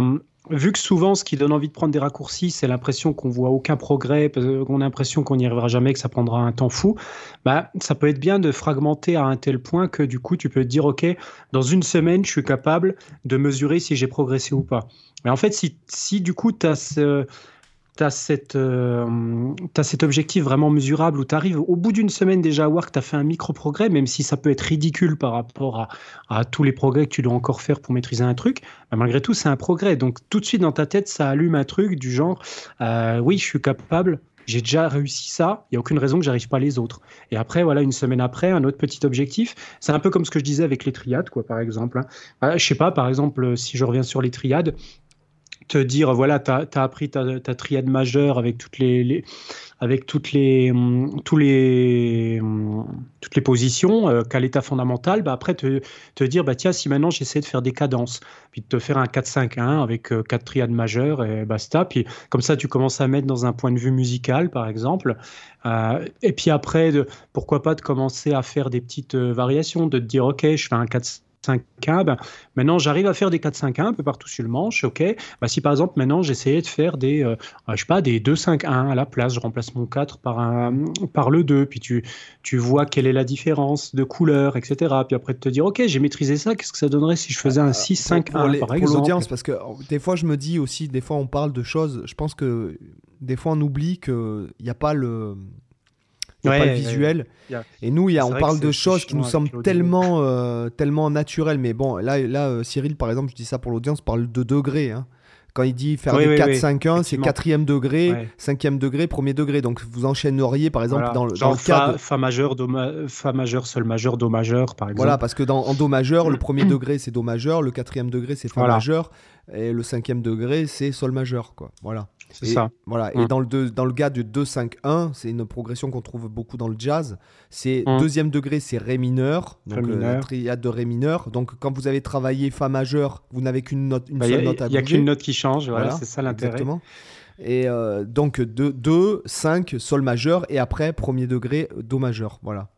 vu que souvent, ce qui donne envie de prendre des raccourcis, c'est l'impression qu'on voit aucun progrès, qu'on a l'impression qu'on n'y arrivera jamais, que ça prendra un temps fou, bah, ça peut être bien de fragmenter à un tel point que du coup, tu peux te dire, OK, dans une semaine, je suis capable de mesurer si j'ai progressé ou pas. Mais en fait, si, si du coup, tu as ce tu as, euh, cet objectif vraiment mesurable où tu arrives au bout d'une semaine déjà à voir que tu as fait un micro-progrès, même si ça peut être ridicule par rapport à, tous les progrès que tu dois encore faire pour maîtriser un truc, bah, malgré tout, c'est un progrès. Donc tout de suite dans ta tête, ça allume un truc du genre, euh, oui, je suis capable, j'ai déjà réussi ça, il n'y a aucune raison que j'arrive pas les autres. Et après, voilà, une semaine après, un autre petit objectif. C'est un peu comme ce que je disais avec les triades, quoi, par exemple. Hein. Euh, je sais pas, par exemple, si je reviens sur les triades, te dire voilà, tu as, appris ta, triade majeure avec toutes les, avec toutes les, hum, tous les, hum, toutes les positions, euh, qu'à l'état fondamental, bah après te, te, dire bah tiens, si maintenant j'essaie de faire des cadences, puis de te faire un 4-5-1 avec euh, quatre triades majeures et basta, puis comme ça tu commences à mettre dans un point de vue musical par exemple, euh, et puis après, de, pourquoi pas de commencer à faire des petites variations, de te dire ok, je fais un 4 5-1, ben, maintenant j'arrive à faire des 4-5-1 un peu partout sur le manche, ok. Ben, si par exemple maintenant j'essayais de faire des, euh, je sais pas, des 2-5-1 à la place, je remplace mon 4 par, un, par le 2, puis tu, tu vois quelle est la différence de couleur, etc. Puis après de te dire, ok, j'ai maîtrisé ça, qu'est-ce que ça donnerait si je faisais un 6-5-1 par exemple? Pour l'audience, parce que des fois je me dis aussi, des fois on parle de choses, je pense que des fois on oublie qu'il n'y a pas le pas le visuel. Et nous, y a, on parle de choses qui nous semblent tellement, euh, tellement naturelles. Mais bon, là, là euh, Cyril, par exemple, je dis ça pour l'audience, parle de degrés. Hein. Quand il dit faire des 4-5-1, c'est quatrième degré, cinquième degré, premier degré. Donc vous enchaîneriez par exemple dans, le, dans le cas fa, fa, majeur, do fa majeur, sol majeur, do majeur par exemple. Voilà, parce que dans, en do majeur, le premier degré c'est do majeur, le quatrième degré c'est fa majeur et le cinquième degré c'est sol majeur. Quoi. Voilà. C'est ça. Voilà. Et Mm. dans le, deux- dans le gars du 2-5-1, c'est une progression qu'on trouve beaucoup dans le jazz. C'est Mm. deuxième degré, c'est Ré mineur. Donc Ré euh, la triade de Ré mineur. Donc quand vous avez travaillé Fa majeur, vous n'avez qu'une note, une Bah, seule n'y a, note à il y a qu'une note qui change, voilà, Voilà, c'est ça l'intérêt. Exactement. Et euh, donc 2, 5, Sol majeur. Et après, premier degré, Do majeur. Voilà.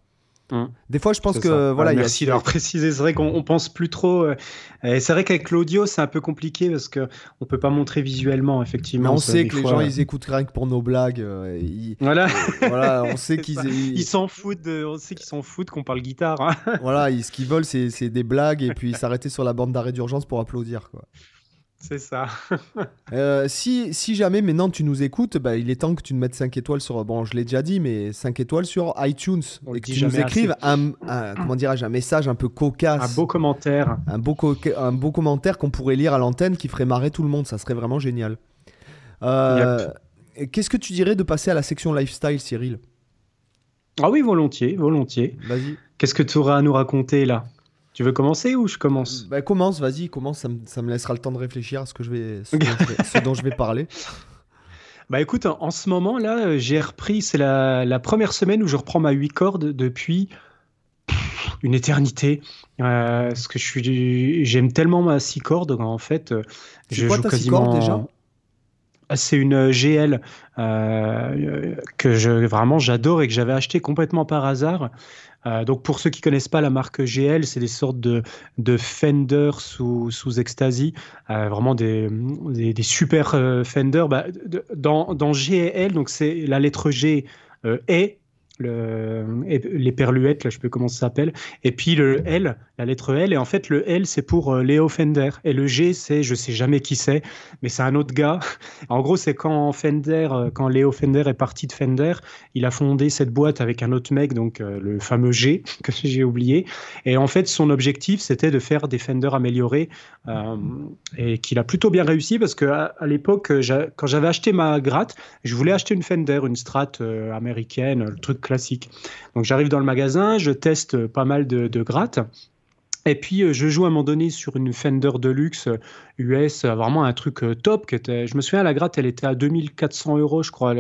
Mm. Des fois, je pense que ça. voilà, Ah, il y a- merci d'avoir précisé. C'est vrai qu'on on pense plus trop. euh, et c'est vrai qu'avec l'audio, c'est un peu compliqué parce que on peut pas montrer visuellement, Mais effectivement. on ça, sait que les gens euh, ils écoutent rien que pour nos blagues. euh, ils- Voilà, voilà, on sait qu'ils ils s'en foutent. De... On sait qu'ils s'en foutent qu'on parle guitare. hein. voilà, ils- ce qu'ils veulent c'est c'est des blagues et puis s'arrêter sur la bande d'arrêt d'urgence pour applaudir quoi. C'est ça. Euh, si, si jamais maintenant tu nous écoutes, bah, il est temps que tu nous mettes 5 étoiles sur. Bon, je l'ai déjà dit, mais 5 étoiles sur iTunes. On et que tu nous écrives un, un- comment dirais-je, un message un peu Un cocasse. beau commentaire. un beau, coca- un beau commentaire qu'on pourrait lire à l'antenne qui ferait marrer tout le monde. Ça serait vraiment génial. Euh, Qu'est-ce que tu dirais de passer à la section lifestyle, Cyril? Ah oui, volontiers, volontiers. Vas-y. Qu'est-ce que tu auras à nous raconter là? Tu veux commencer ou je commence? Bah, commence, vas-y, commence. Ça me, ça me laissera le temps de réfléchir à ce, que je vais, ce, dont, je vais, ce dont je vais parler. Bah écoute, en, en ce moment là, euh, j'ai repris, c'est la, la première semaine où je reprends ma 8 cordes depuis une éternité. Euh, parce que je suis, j'aime tellement ma 6 cordes en fait, euh, je quoi joue six quasiment. cordes, déjà? C'est une euh, GL euh, que vraiment j'adore et que j'avais acheté complètement par hasard. Euh, donc pour ceux qui connaissent pas la marque GL, c'est des sortes de, de Fender sous, sous Ecstasy, vraiment des, des, super Fender. Bah, dans, dans GL, donc c'est la lettre G est les perluettes, là je sais plus comment ça s'appelle, et puis le L, la lettre L, et en fait le L c'est pour euh, Léo Fender, et le G c'est, je sais jamais qui c'est, mais c'est un autre gars. En gros, c'est quand Fender, euh, quand Léo Fender est parti de Fender, il a fondé cette boîte avec un autre mec, donc euh, le fameux G que j'ai oublié. Et en fait, son objectif, c'était de faire des Fender améliorés euh, et qu'il a plutôt bien réussi parce que à, l'époque, quand j'avais acheté ma gratte, je voulais acheter une Fender, une Strat américaine, le truc classique. Donc j'arrive dans le magasin, je teste pas mal de, de. Et puis euh, je joue à un moment donné sur une Fender Deluxe euh, US, euh, vraiment un truc euh, top. Je me souviens, la gratte, elle était à 2400 euros, je crois,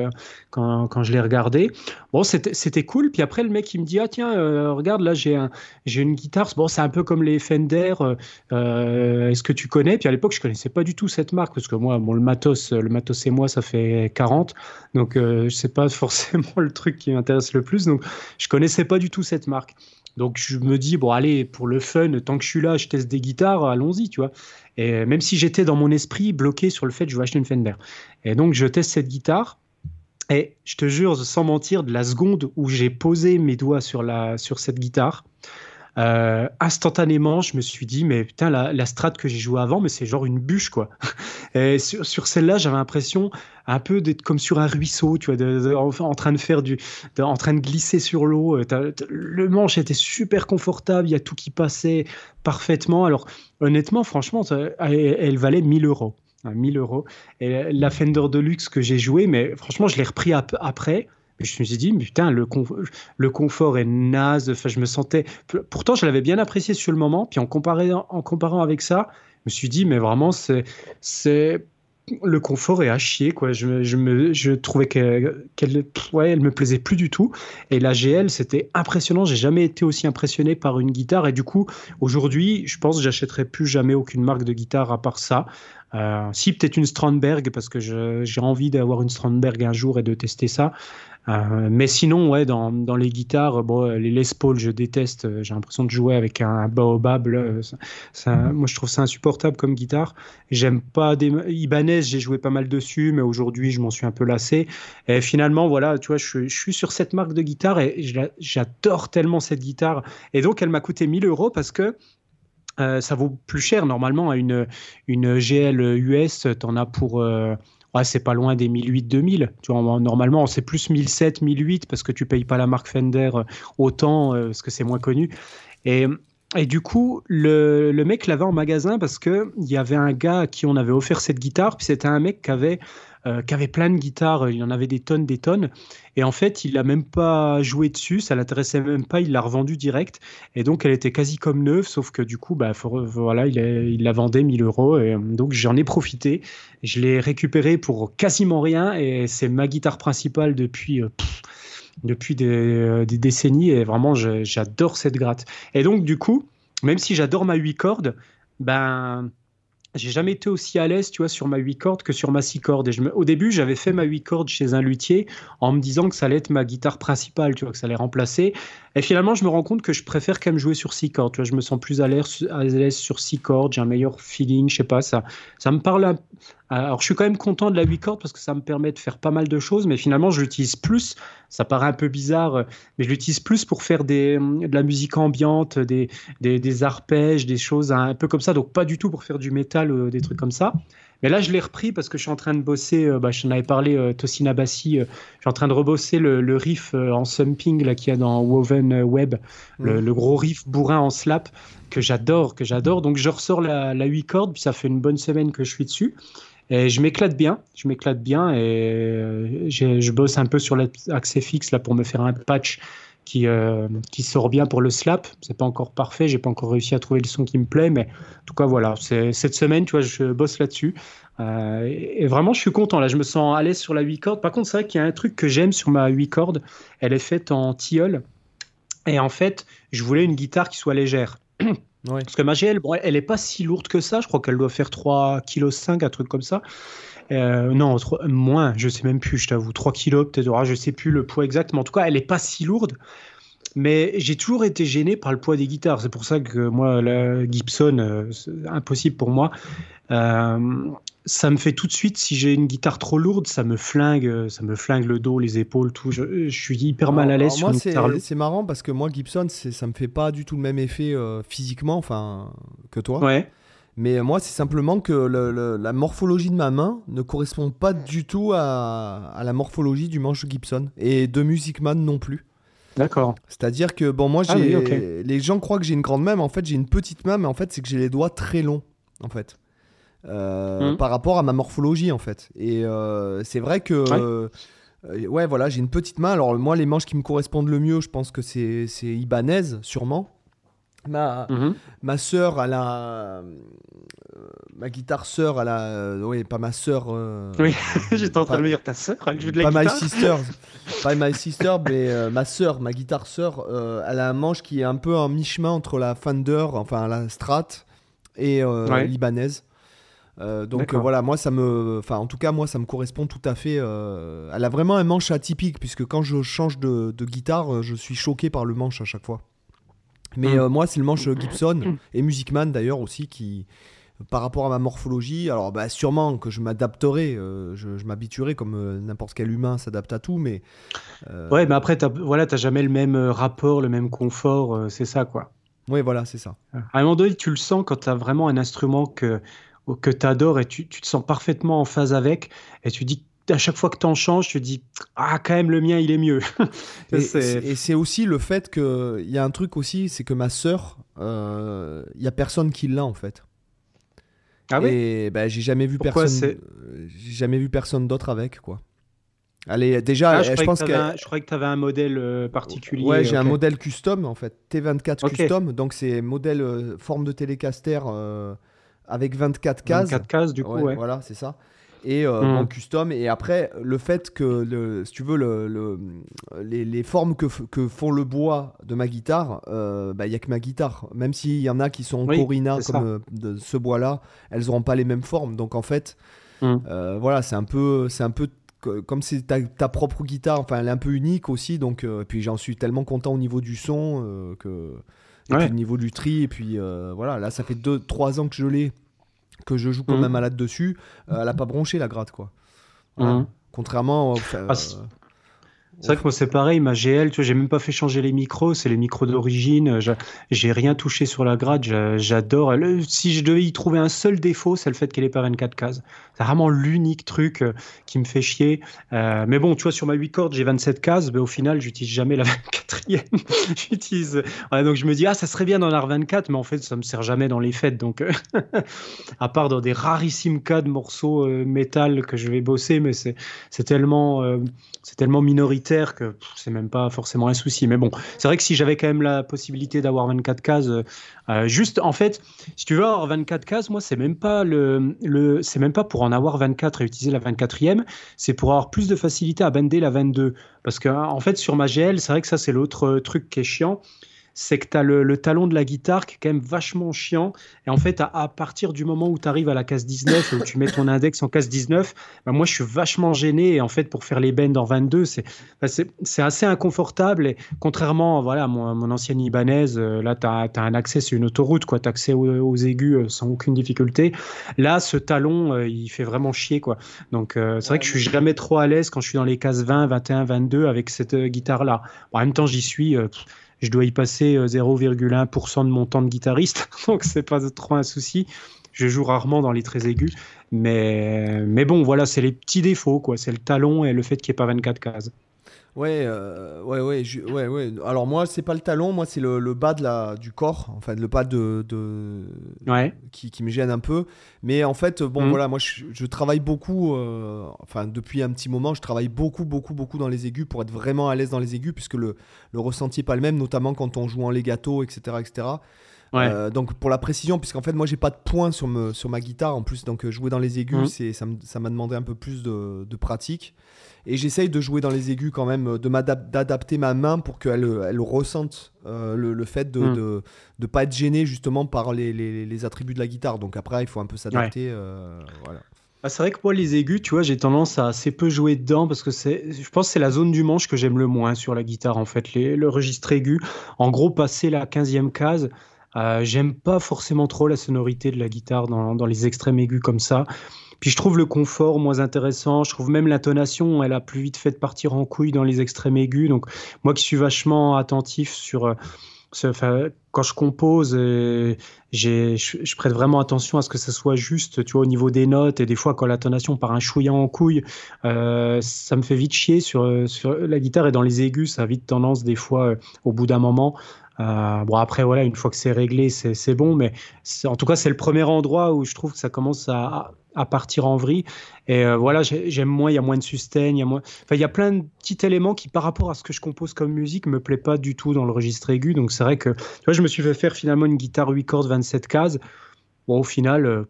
quand, quand je l'ai regardée. Bon, c'était cool. Puis après, le mec, il me dit Ah, tiens, euh, regarde, là, j'ai un, une guitare. Bon, c'est un peu comme les Fender. euh, euh, Est-ce que tu connais? Puis à l'époque, je connaissais pas du tout cette marque parce que moi, bon, le matos, le matos et moi, ça fait 40. Donc, euh, c'est pas forcément le truc qui m'intéresse le plus. Donc, je connaissais pas du tout cette marque. Donc je me dis, bon allez, pour le fun, tant que je suis là, je teste des guitares, allons-y, tu vois. Et même si j'étais dans mon esprit bloqué sur le fait que je vais acheter une Fender. Et donc je teste cette guitare. Et je te jure, sans mentir, de la seconde où j'ai posé mes doigts sur, la, sur cette guitare, euh, instantanément, je me suis dit, mais putain, la, la strat que j'ai jouée avant, mais c'est genre une bûche, quoi. Et sur, celle-là, j'avais l'impression un peu d'être comme sur un ruisseau, tu vois, en, train de faire du, en train de glisser sur l'eau. Euh, Le manche était super confortable, il y a tout qui passait parfaitement. Alors, honnêtement, franchement, elle, valait 1000 euros. Hein, 1000 euros. Et la Fender Deluxe que j'ai jouée, mais franchement, je l'ai repris ap- après. Je me suis dit, putain, le, le confort est naze. Enfin, je me sentais. Pourtant, je l'avais bien apprécié sur le moment. Puis en comparant, en comparant avec ça, je me suis dit, mais vraiment, c'est. le confort est à chier quoi. Je, je, me, je trouvais qu'elle, pff, ouais, elle me plaisait plus du tout. Et la GL, c'était impressionnant. J'ai jamais été aussi impressionné par une guitare. Et du coup, aujourd'hui, je pense j'achèterai plus jamais aucune marque de guitare à part ça. Euh, si peut-être une Strandberg parce que j'ai envie d'avoir une Strandberg un jour et de tester ça. Euh, mais sinon, ouais, dans, dans les guitares, bon, les Les Paul, je déteste. J'ai l'impression de jouer avec un baobab. là. Ça- ça- moi, je trouve ça insupportable comme guitare. J'aime pas des Ibanez, j'ai joué pas mal dessus, mais aujourd'hui, je m'en suis un peu lassé. Et finalement, voilà, tu vois, je, suis- je suis sur cette marque de guitare et j'adore tellement cette guitare. Et donc, elle m'a coûté 1000 euros parce que euh, ça vaut plus cher normalement à une, une GL US, t'en as pour. euh, ouais, c'est pas loin des 1008-2000. Tu vois, normalement, c'est plus 1007, 1008 parce que tu payes pas la marque Fender euh, autant euh, parce que c'est moins connu. Et et du coup, le, le mec l'avait en magasin parce qu'il y avait un gars à qui on avait offert cette guitare, puis c'était un mec qui avait euh, qui avait plein de guitares, il y en avait des tonnes, des tonnes. Et en fait, il l'a même pas joué dessus, ça l'intéressait même pas, il l'a revendue direct. Et donc, elle était quasi comme neuve, sauf que du coup, bah, voilà, il, il, la vendait 1000 euros. Et donc, j'en ai profité. Je l'ai récupérée pour quasiment rien. Et c'est ma guitare principale depuis. Euh, depuis des, des, décennies et vraiment j'adore cette gratte. Et donc du coup, même si j'adore ma 8 cordes, ben j'ai jamais été aussi à l'aise, tu vois, sur ma 8 cordes que sur ma 6 cordes. Et Au début, j'avais fait ma 8 cordes chez un luthier en me disant que ça allait être ma guitare principale, tu vois, que ça allait remplacer. Et finalement, je me rends compte que je préfère quand même jouer sur 6 cordes. Tu vois, je me sens plus à l'aise sur 6 cordes, j'ai un meilleur feeling, je sais pas, ça, ça me parle un, alors, je suis quand même content de la 8 cordes parce que ça me permet de faire pas mal de choses, mais finalement, je l'utilise plus. Ça paraît un peu bizarre, mais je l'utilise plus pour faire des, de la musique ambiante, des, des, des, arpèges, des choses un peu comme ça. Donc, pas du tout pour faire du métal, euh, des trucs comme ça. Mais là, je l'ai repris parce que je suis en train de bosser, euh, bah, je t'en avais parlé, euh, Tosina Bassi, je suis en train de rebosser le, riff en sumping là qu'il y a dans Woven Web, le, le, gros riff bourrin en slap que j'adore, que j'adore. Donc, je ressors la, la 8 cordes, puis ça fait une bonne semaine que je suis dessus. Et je m'éclate bien, je m'éclate bien et euh, je bosse un peu sur l'accès fixe là pour me faire un patch qui, euh, qui sort bien pour le slap. C'est pas encore parfait, j'ai pas encore réussi à trouver le son qui me plaît, mais en tout cas voilà, cette semaine, tu vois, je bosse là-dessus. Euh, et vraiment, je suis content là, je me sens à l'aise sur la 8 cordes. Par contre, c'est vrai qu'il y a un truc que j'aime sur ma 8 cordes, elle est faite en tilleul. Et en fait, je voulais une guitare qui soit légère. Parce que ma GL, elle est pas si lourde que ça. Je crois qu'elle doit faire 3,5 kg, un truc comme ça. Euh, non, moins, je sais même plus, je t'avoue. 3 kg, peut-être. Ah, je sais plus le poids exact, mais en tout cas, elle est pas si lourde. Mais j'ai toujours été gêné par le poids des guitares. C'est pour ça que moi, la Gibson, euh, c'est impossible pour moi. Euh, ça me fait tout de suite, si j'ai une guitare trop lourde, ça me flingue, ça me flingue le dos, les épaules, tout. Je, suis hyper mal à l'aise sur une guitare C'est marrant parce que moi, Gibson, ça me fait pas du tout le même effet euh, physiquement, enfin, que toi. Ouais. Mais moi, c'est simplement que la morphologie de ma main ne correspond pas du tout à, la morphologie du manche Gibson et de Music Man non plus. D'accord. C'est-à-dire que, bon, moi, ah j'ai. Les gens croient que j'ai une grande main, mais en fait, j'ai une petite main, mais en fait, c'est que j'ai les doigts très longs, en fait. Euh, hmm. par rapport à ma morphologie en fait. Et euh, c'est vrai que euh, ouais. voilà, j'ai une petite main. Alors moi, les manches qui me correspondent le mieux, je pense que c'est Ibanez sûrement. Ma, mhm. ma soeur, elle a. ma guitare sœur, elle a. oui, pas ma sœur. oui, j'étais en train de me dire ta sœur, elle joue de la pas My sister, pas my sister, mais ma sœur, ma guitare sœur, elle a un manche qui est un peu en mi-chemin entre la Fender, enfin la Strat, et. Euh, donc euh, voilà, moi ça me, enfin en tout cas moi ça me correspond tout à fait. Euh, elle a vraiment un manche atypique puisque quand je change de, guitare, je suis choqué par le manche à chaque fois. Mais mm. moi c'est le manche Gibson et Musicman d'ailleurs aussi qui, par rapport à ma morphologie, alors bah, sûrement que je m'adapterai, je, m'habituerai comme n'importe quel humain s'adapte à tout, mais ouais, mais après t'as, voilà, t'as jamais le même rapport, le même confort, c'est ça quoi. Oui, voilà, c'est ça. À un moment donné, tu le sens quand tu as vraiment un instrument que que tu adores et tu, te sens parfaitement en phase avec. Et tu dis, à chaque fois que tu en changes, tu dis, ah, quand même, le mien, il est mieux. et c'est aussi le fait qu'il y a un truc aussi, c'est que ma sœur, il euh, y a personne qui l'a en fait. Ah oui? Et bah, j'ai jamais vu personne. J'ai jamais vu personne d'autre avec quoi. Allez, déjà, ah, je, pense que. je croyais que tu avais un modèle euh, particulier. Ouais, j'ai un modèle custom en fait, T24 custom. Donc c'est modèle euh, forme de télécaster avec 24 cases. 24 cases, du coup, ouais. Voilà, c'est ça. Et euh, hmm. custom. Et après, le fait que, le, si tu veux, le, les, les, formes que, que, font le bois de ma guitare, il euh, n'y bah, a que ma guitare. Même s'il y en a qui sont en Corina, comme euh, de ce bois-là, elles n'auront pas les mêmes formes. Donc en fait, euh, voilà, c'est un peu. C'est un peu comme c'est ta, ta, propre guitare, enfin elle est un peu unique aussi, donc et puis j'en suis tellement content au niveau du son que et puis au niveau du tri, et puis euh, voilà, là ça fait 2-3 ans que je l'ai, que je joue comme mhm. un malade dessus. Euh, elle a pas bronché la gratte, quoi. Mhm. Contrairement. Ah, C'est vrai que moi c'est pareil, ma GL, tu vois, j'ai même pas fait changer les micros, c'est les micros d'origine, j'ai rien touché sur la grade, j'adore. Si je devais y trouver un seul défaut, c'est le fait qu'elle ait pas 24 cases. C'est vraiment l'unique truc euh, qui me fait chier. Euh, mais bon, tu vois, sur ma 8 cordes, j'ai 27 cases, mais au final, j'utilise jamais la 24e. j'utilise. donc je me dis, ah, ça serait bien d'en avoir 24, mais en fait, ça me sert jamais dans les fêtes. Donc, euh, à part dans des rarissimes cas de morceaux métal que je vais bosser, mais c'est tellement, c'est tellement minoritaire que c'est même pas forcément un souci. Mais bon, c'est vrai que si j'avais quand même la possibilité d'avoir 24 cases, juste en fait, si tu veux avoir 24 cases, moi, c'est même pas le, le c'est même pas pour en avoir 24 et utiliser la 24e, c'est pour avoir plus de facilité à bender la 22. Parce que en fait, sur ma GL, c'est vrai que ça, c'est l'autre truc qui est chiant c'est que tu as le, talon de la guitare qui est quand même vachement chiant. Et en fait, à, partir du moment où tu arrives à la case 19 où tu mets ton index en case 19, bah, moi je suis vachement gêné. Et en fait, pour faire les bends en 22, bah, c'est assez inconfortable. Et contrairement voilà, à mon, ancienne Ibanaise, euh, là tu as, un accès, c'est une autoroute, tu as accès aux, aigus euh, sans aucune difficulté. Là, ce talon, euh, il fait vraiment chier. quoi. Donc c'est vrai que je suis jamais trop à l'aise quand je suis dans les cases 20, 21, 22 avec cette guitare-là. en même temps, j'y suis je dois y passer 0,1% euh, de mon temps de guitariste, donc c'est pas trop un souci. Je joue rarement dans les très aigus, mais, mais bon, voilà, c'est les petits défauts, quoi. C'est le talon et le fait qu'il n'y ait pas 24 cases. Ouais, euh, ouais, ouais, ouais, ouais. Alors moi, c'est pas le talon, moi c'est le, bas de la, du corps, enfin le bas de, de ouais. qui, qui, me gêne un peu. Mais en fait, bon mhm. voilà, moi je, travaille beaucoup, euh, enfin depuis un petit moment, je travaille beaucoup, beaucoup, beaucoup dans les aigus pour être vraiment à l'aise dans les aigus, puisque le, le ressenti n'est pas le même, notamment quand on joue en legato, etc., etc. Ouais. Euh, donc pour la précision, puisqu'en fait moi j'ai pas de points sur, me, sur ma guitare en plus, donc jouer dans les aigus, mhm. c'est ça m'a demandé un peu plus de, de pratique. Et j'essaye de jouer dans les aigus quand même, euh, de d'adapter ma main pour qu'elle euh, elle ressente euh, le, fait de ne hmm. pas être gêné justement par les, les, attributs de la guitare. Donc après, il faut un peu s'adapter. voilà. Ah, c'est vrai que moi, les aigus, tu vois, j'ai tendance à assez peu jouer dedans parce que c'est, je pense que c'est la zone du manche que j'aime le moins sur la guitare, en fait, les, le registre aigu. En gros, passer la 15e case, j'aime pas forcément trop la sonorité de la guitare dans, dans les extrêmes aigus comme ça. Puis je trouve le confort moins intéressant. Je trouve même l'intonation, elle a plus vite fait de partir en couille dans les extrêmes aigus. Donc moi qui suis vachement attentif sur euh, quand je compose, euh, je, prête vraiment attention à ce que ça soit juste, tu vois, au niveau des notes. Et des fois, quand l'intonation part un chouillant en couille, euh, ça me fait vite chier sur, sur la guitare et dans les aigus, ça a vite tendance, des fois, au bout d'un moment. Bon, après, voilà, une fois que c'est réglé, c'est bon. Mais en tout cas, c'est le premier endroit où je trouve que ça commence à, à partir en vrille. Et euh, voilà, j'aime moins, il y a moins de sustain, il y a moins. Enfin, il y a plein de petits éléments qui, par rapport à ce que je compose comme musique, me plaît pas du tout dans le registre aigu. Donc c'est vrai que, tu je me suis fait faire finalement une guitare 8 cordes, 27 cases. Bon, au final. euh,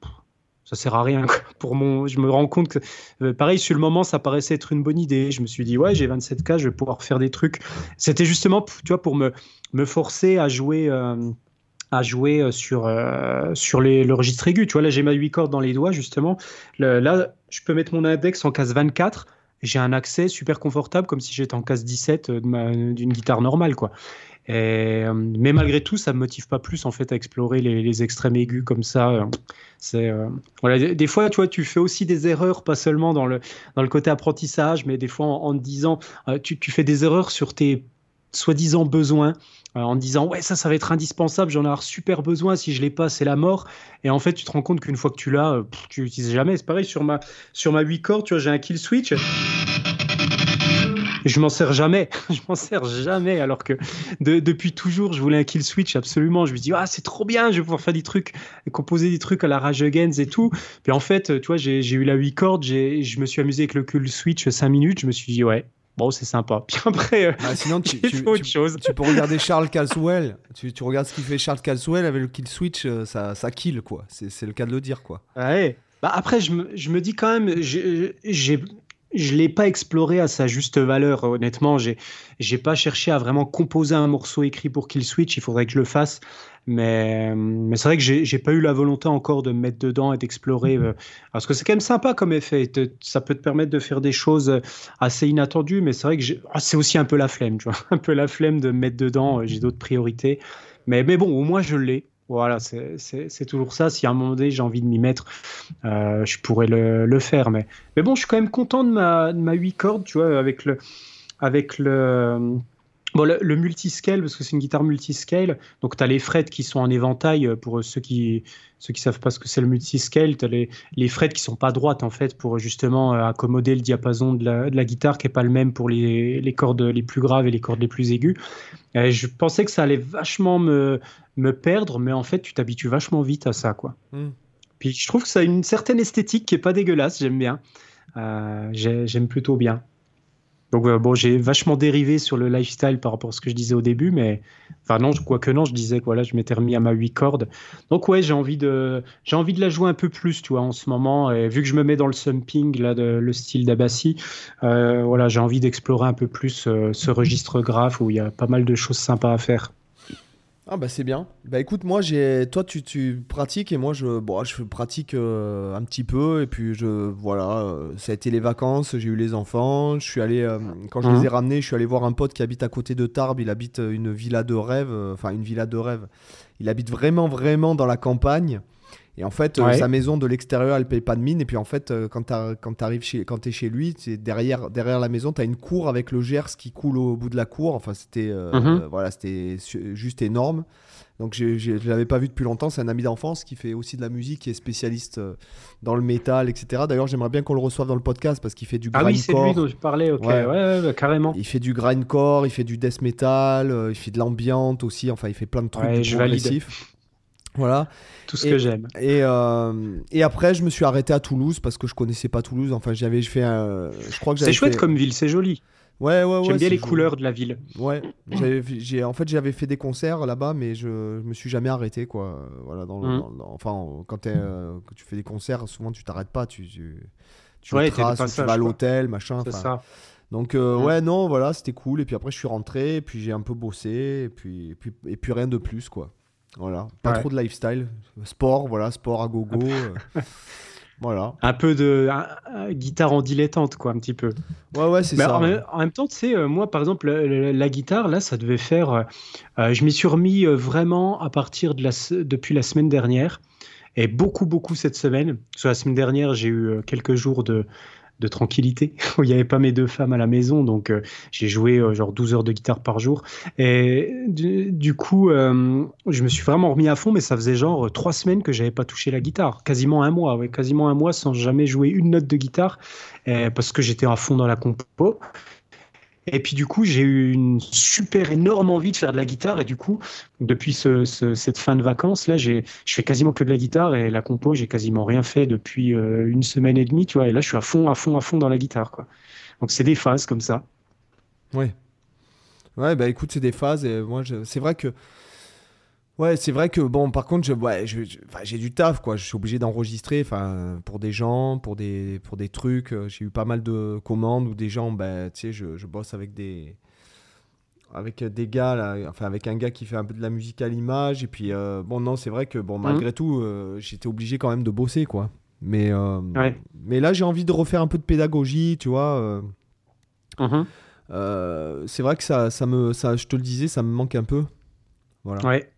ça sert à rien pour mon je me rends compte que euh, pareil sur le moment ça paraissait être une bonne idée je me suis dit ouais j'ai 27 cases je vais pouvoir faire des trucs c'était justement tu vois pour me me forcer à jouer à jouer euh, sur, euh, sur les, le registre aigu. Tu vois, là, j'ai ma 8 cordes dans les doigts, justement. là, je peux mettre mon index en case 24. J'ai un accès super confortable, comme si j'étais en case 17 euh, d'une guitare normale, quoi. Et, mais malgré tout, ça me motive pas plus en fait à explorer les, extrêmes aigus comme ça. C'est voilà, des, fois, tu vois, tu fais aussi des erreurs, pas seulement dans le dans le côté apprentissage, mais des fois en, te disant, tu, fais des erreurs sur tes soi-disant besoins euh, en disant ouais ça ça va être indispensable j'en ai super besoin si je l'ai pas c'est la mort et en fait tu te rends compte qu'une fois que tu l'as euh, tu l'utilises jamais c'est pareil sur ma sur ma 8 cordes tu vois j'ai un kill switch je m'en sers jamais, je m'en sers jamais, alors que depuis toujours, je voulais un kill switch absolument. Je me dis, ah, c'est trop bien, je vais pouvoir faire des trucs, composer des trucs à la Rage Against et tout. Puis en fait, tu vois, j'ai eu la 8 cordes, je me suis amusé avec le kill switch 5 minutes, je me suis dit, ouais, Bon, c'est sympa. Puis après, euh, ah, sinon, tu, tu, autre chose. tu, peux regarder Charles Caswell. tu, tu, regardes ce qu'il fait Charles Caswell avec le kill switch, euh, ça, ça kill, quoi. C'est le cas de le dire, quoi. Ouais. Bah après, je me, je me dis quand même, j'ai je l'ai pas exploré à sa juste valeur. Honnêtement, j'ai j'ai pas cherché à vraiment composer un morceau écrit pour Kill Switch. Il faudrait que je le fasse, mais mais c'est vrai que j'ai pas eu la volonté encore de me mettre dedans et d'explorer euh, parce que c'est quand même sympa comme effet. Ça peut te permettre de faire des choses assez inattendues, mais c'est vrai que ah, c'est aussi un peu la flemme, tu vois, un peu la flemme de me mettre dedans. J'ai d'autres priorités, mais mais bon, au moins je l'ai. Voilà, c'est toujours ça. Si à un moment donné j'ai envie de m'y mettre, euh, je pourrais le, faire. Mais, mais bon, je suis quand même content de ma, de ma 8 cordes, tu vois, avec le, avec le Bon, le, multiscale, parce que c'est une guitare multiscale, donc tu as les frettes qui sont en éventail, euh, pour ceux qui ceux qui savent pas ce que c'est le multiscale, tu as les, les frettes qui sont pas droites en fait, pour justement euh, accommoder le diapason de la, de la guitare qui est pas le même pour les, les, cordes les plus graves et les cordes les plus aiguës. Et je pensais que ça allait vachement me, me perdre, mais en fait tu t'habitues vachement vite à ça. quoi. Hmm. Puis je trouve que ça a une certaine esthétique qui est pas dégueulasse, j'aime bien. Euh, j'aime plutôt bien. Donc euh, bon, j'ai vachement dérivé sur le lifestyle par rapport à ce que je disais au début, mais enfin non, quoique non, je disais que voilà, je m'étais remis à ma 8 cordes. Donc ouais, j'ai envie de j'ai envie de la jouer un peu plus, tu vois, en ce moment. Et vu que je me mets dans le sumping là, le style d'Abassi, euh, voilà, j'ai envie d'explorer un peu plus euh, ce registre graphe où il y a pas mal de choses sympas à faire. Ah bah c'est bien. Bah écoute, moi j'ai, toi tu, tu pratiques et moi je, bon, je pratique euh, un petit peu et puis je, voilà, euh, ça a été les vacances, j'ai eu les enfants, je suis allé, euh, quand je les ai mmh. ramenés, je suis allé voir un pote qui habite à côté de Tarbes, il habite une villa de rêve, enfin une villa de rêve. Il habite vraiment vraiment dans la campagne. Et en fait, euh, sa maison de l'extérieur, elle paye pas de mine. Et puis en fait, euh, quand tu arrives chez, quand es chez lui, derrière, derrière la maison, tu as une cour avec le Gers qui coule au bout de la cour. Enfin, c'était euh, mhm. voilà, c'était juste énorme. Donc je ne l'avais pas vu depuis longtemps. C'est un ami d'enfance qui fait aussi de la musique, qui est spécialiste dans le métal, etc. D'ailleurs, j'aimerais bien qu'on le reçoive dans le podcast parce qu'il fait du grindcore. Ah oui, c'est lui dont je parlais. Ok, ouais. Ouais, carrément. Il fait du grindcore, il fait du death metal, il fait de l'ambiance aussi. Enfin, il fait plein de trucs je progressifs. Voilà. Tout ce que j'aime. Et, euh, et après, je me suis arrêté à Toulouse parce que je connaissais pas Toulouse. Enfin, j'avais fait un. Je crois que C'est chouette comme ville, c'est joli. Ouais, ouais, ouais. J'aime bien les couleurs de la ville. Ouais. j'ai, en fait, j'avais fait des concerts là-bas, mais je, je me suis jamais arrêté, quoi. Voilà, dans, mmh. enfin, quand, euh, tu fais des concerts, souvent tu t'arrêtes pas, tu, tu, tu, ouais, traces, tu vas à l'hôtel, machin. C'est ça. Donc euh, mmh. ouais non voilà c'était cool et puis après je suis rentré et puis j'ai un peu bossé et puis, et puis et puis rien de plus quoi. Voilà, pas trop de lifestyle. Sport, voilà, sport à gogo. Euh, voilà. Un peu de guitare en dilettante, quoi, un petit peu. Ouais, ouais, c'est ça. En, même temps, tu sais, euh, moi, par exemple, la, guitare, là, ça devait faire. Euh, je m'y suis remis vraiment à partir de la, depuis la semaine dernière. Et beaucoup, beaucoup cette semaine. Sur la semaine dernière, j'ai eu quelques jours de, de tranquillité où il n'y avait pas mes deux femmes à la maison donc euh, j'ai joué euh, genre 12 heures de guitare par jour. Et du, coup euh, je me suis vraiment remis à fond mais ça faisait genre trois semaines que j'avais pas touché la guitare. Quasiment un mois ouais, quasiment un mois sans jamais jouer une note de guitare parce que j'étais à fond dans la compo et puis du coup, j'ai eu une super énorme envie de faire de la guitare. Et du coup, depuis cette fin de vacances, là, je fais quasiment que de la guitare et la compo, j'ai quasiment rien fait depuis euh, une semaine et demie, tu vois. Et là, je suis à fond, à fond, à fond dans la guitare, quoi. Donc c'est des phases comme ça. Ouais. Ouais, bah écoute, c'est des phases. Et moi, c'est vrai que Ouais, c'est vrai que bon, par contre, j'ai du taf quoi. Je suis obligé d'enregistrer, enfin, pour des gens, pour des, pour des trucs. Euh, j'ai eu pas mal de commandes où des gens, ben, tu sais, je, je, bosse avec des, avec des gars là, enfin avec un gars qui fait un peu de la musique à l'image. Et puis euh, bon, non, c'est vrai que bon, malgré mmh. tout, euh, j'étais obligé quand même de bosser quoi. Mais, mais là, j'ai envie de refaire un peu de pédagogie, tu vois. Mmh. c'est vrai que ça, ça me, ça, je te le disais, ça me manque un peu. Voilà. Ouais.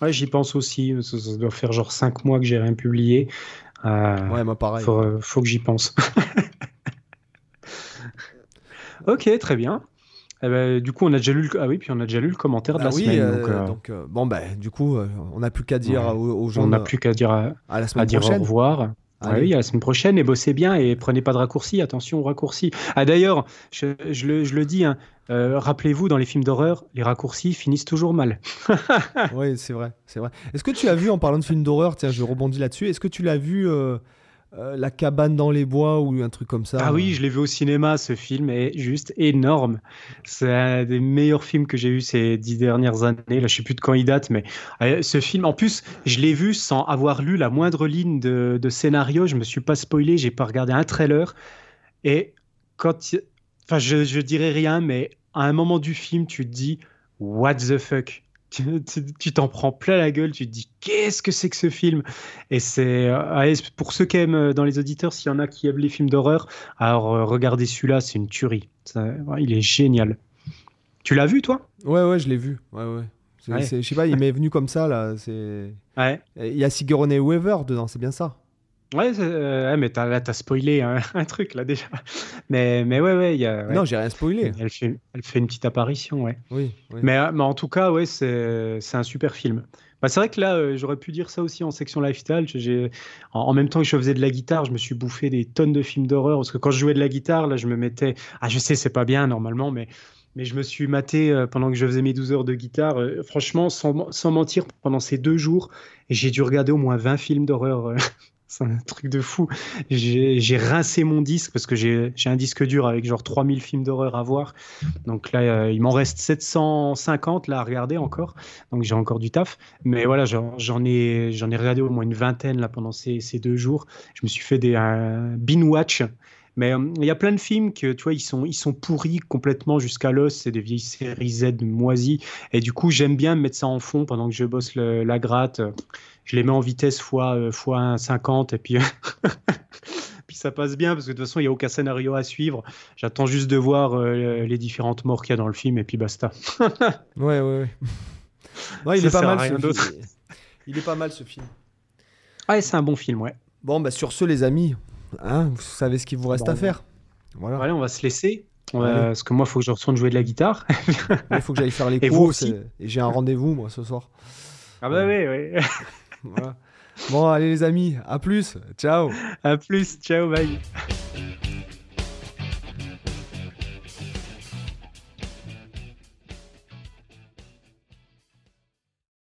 Ouais, j'y pense aussi. Ça, doit faire genre 5 mois que j'ai rien publié. Euh, ouais, moi pareil. Faut, euh, faut que j'y pense. ok, très bien. Eh ben, du coup, on a déjà lu le... ah oui, puis on a déjà lu le commentaire de ah la semaine. Euh, donc, bon ben, du coup, on n'a plus qu'à dire aux, gens. On n'a plus qu'à dire à, la semaine à dire au revoir. Ah oui, à la semaine prochaine, et bossez bien et prenez pas de raccourcis. Attention aux raccourcis. Ah d'ailleurs, je, le, je, le, dis, hein, euh, rappelez-vous, dans les films d'horreur, les raccourcis finissent toujours mal. oui, c'est vrai, c'est vrai. Est-ce que tu as vu, en parlant de films d'horreur, tiens, je rebondis là-dessus, est-ce que tu l'as vu euh, euh, La cabane dans les bois ou un truc comme ça Ah oui, je l'ai vu au cinéma, ce film est juste énorme. C'est un des meilleurs films que j'ai eu ces dix dernières années. Là, je sais plus de quand il date, mais ce film, en plus, je l'ai vu sans avoir lu la moindre ligne de, de scénario. Je me suis pas spoilé, j'ai pas regardé un trailer. Et quand Enfin, je, je dirais rien, mais à un moment du film, tu te dis What the fuck? Tu t'en prends plein la gueule, tu te dis qu'est-ce que c'est que ce film? Et c'est euh, pour ceux qui aiment euh, dans les auditeurs, s'il y en a qui aiment les films d'horreur, alors euh, regardez celui-là, c'est une tuerie. il est génial. Tu l'as vu toi? Ouais ouais, je l'ai vu. Ouais ouais. Je sais pas, il m'est venu comme ça là. C'est. Ouais. Il y a Sigourney Weaver dedans, c'est bien ça? Ouais, euh, mais as, là, t'as spoilé un, truc, là, déjà. Mais, mais ouais, ouais, y a, Non, j'ai rien spoilé. Elle fait, elle fait une petite apparition, ouais. Oui. Mais, mais, en tout cas, ouais, c'est un super film. Bah, c'est vrai que là, euh, j'aurais pu dire ça aussi en section lifestyle. En, en, même temps que je faisais de la guitare, je me suis bouffé des tonnes de films d'horreur. Parce que quand je jouais de la guitare, là, je me mettais. Ah, je sais, c'est pas bien normalement, mais, mais je me suis maté euh, pendant que je faisais mes 12 heures de guitare. Euh, franchement, sans, sans, mentir, pendant ces deux jours, j'ai dû regarder au moins 20 films d'horreur un truc de fou. J'ai rincé mon disque parce que j'ai un disque dur avec genre 3000 films d'horreur à voir. Donc là, euh, il m'en reste 750 là à regarder encore. Donc j'ai encore du taf. Mais voilà, j'en ai, regardé au moins une vingtaine là pendant ces, deux jours. Je me suis fait des binge-watch. Mais euh, il y a plein de films que tu vois, ils sont, ils sont pourris complètement jusqu'à l'os. C'est des vieilles séries Z moisies. Et du coup, j'aime bien mettre ça en fond pendant que je bosse la gratte je les mets en vitesse fois, euh, fois 50 et puis, puis ça passe bien parce que de toute façon, il n'y a aucun scénario à suivre. J'attends juste de voir euh, les différentes morts qu'il y a dans le film et puis basta. ouais, ouais, ouais. il est pas mal ce film. Il est pas mal ce film. Ouais, c'est un bon film, ouais. Bon, bah sur ce, les amis, hein, vous savez ce qu'il vous reste à faire. Voilà. Allez, on va se laisser. parce que moi, il faut que je retourne jouer de la guitare. Il faut que j'aille faire les et courses. Et, et j'ai un rendez-vous, moi, ce soir. Ah bah oui, oui. Bon, allez les amis, à plus. Ciao. À plus. Ciao, bye.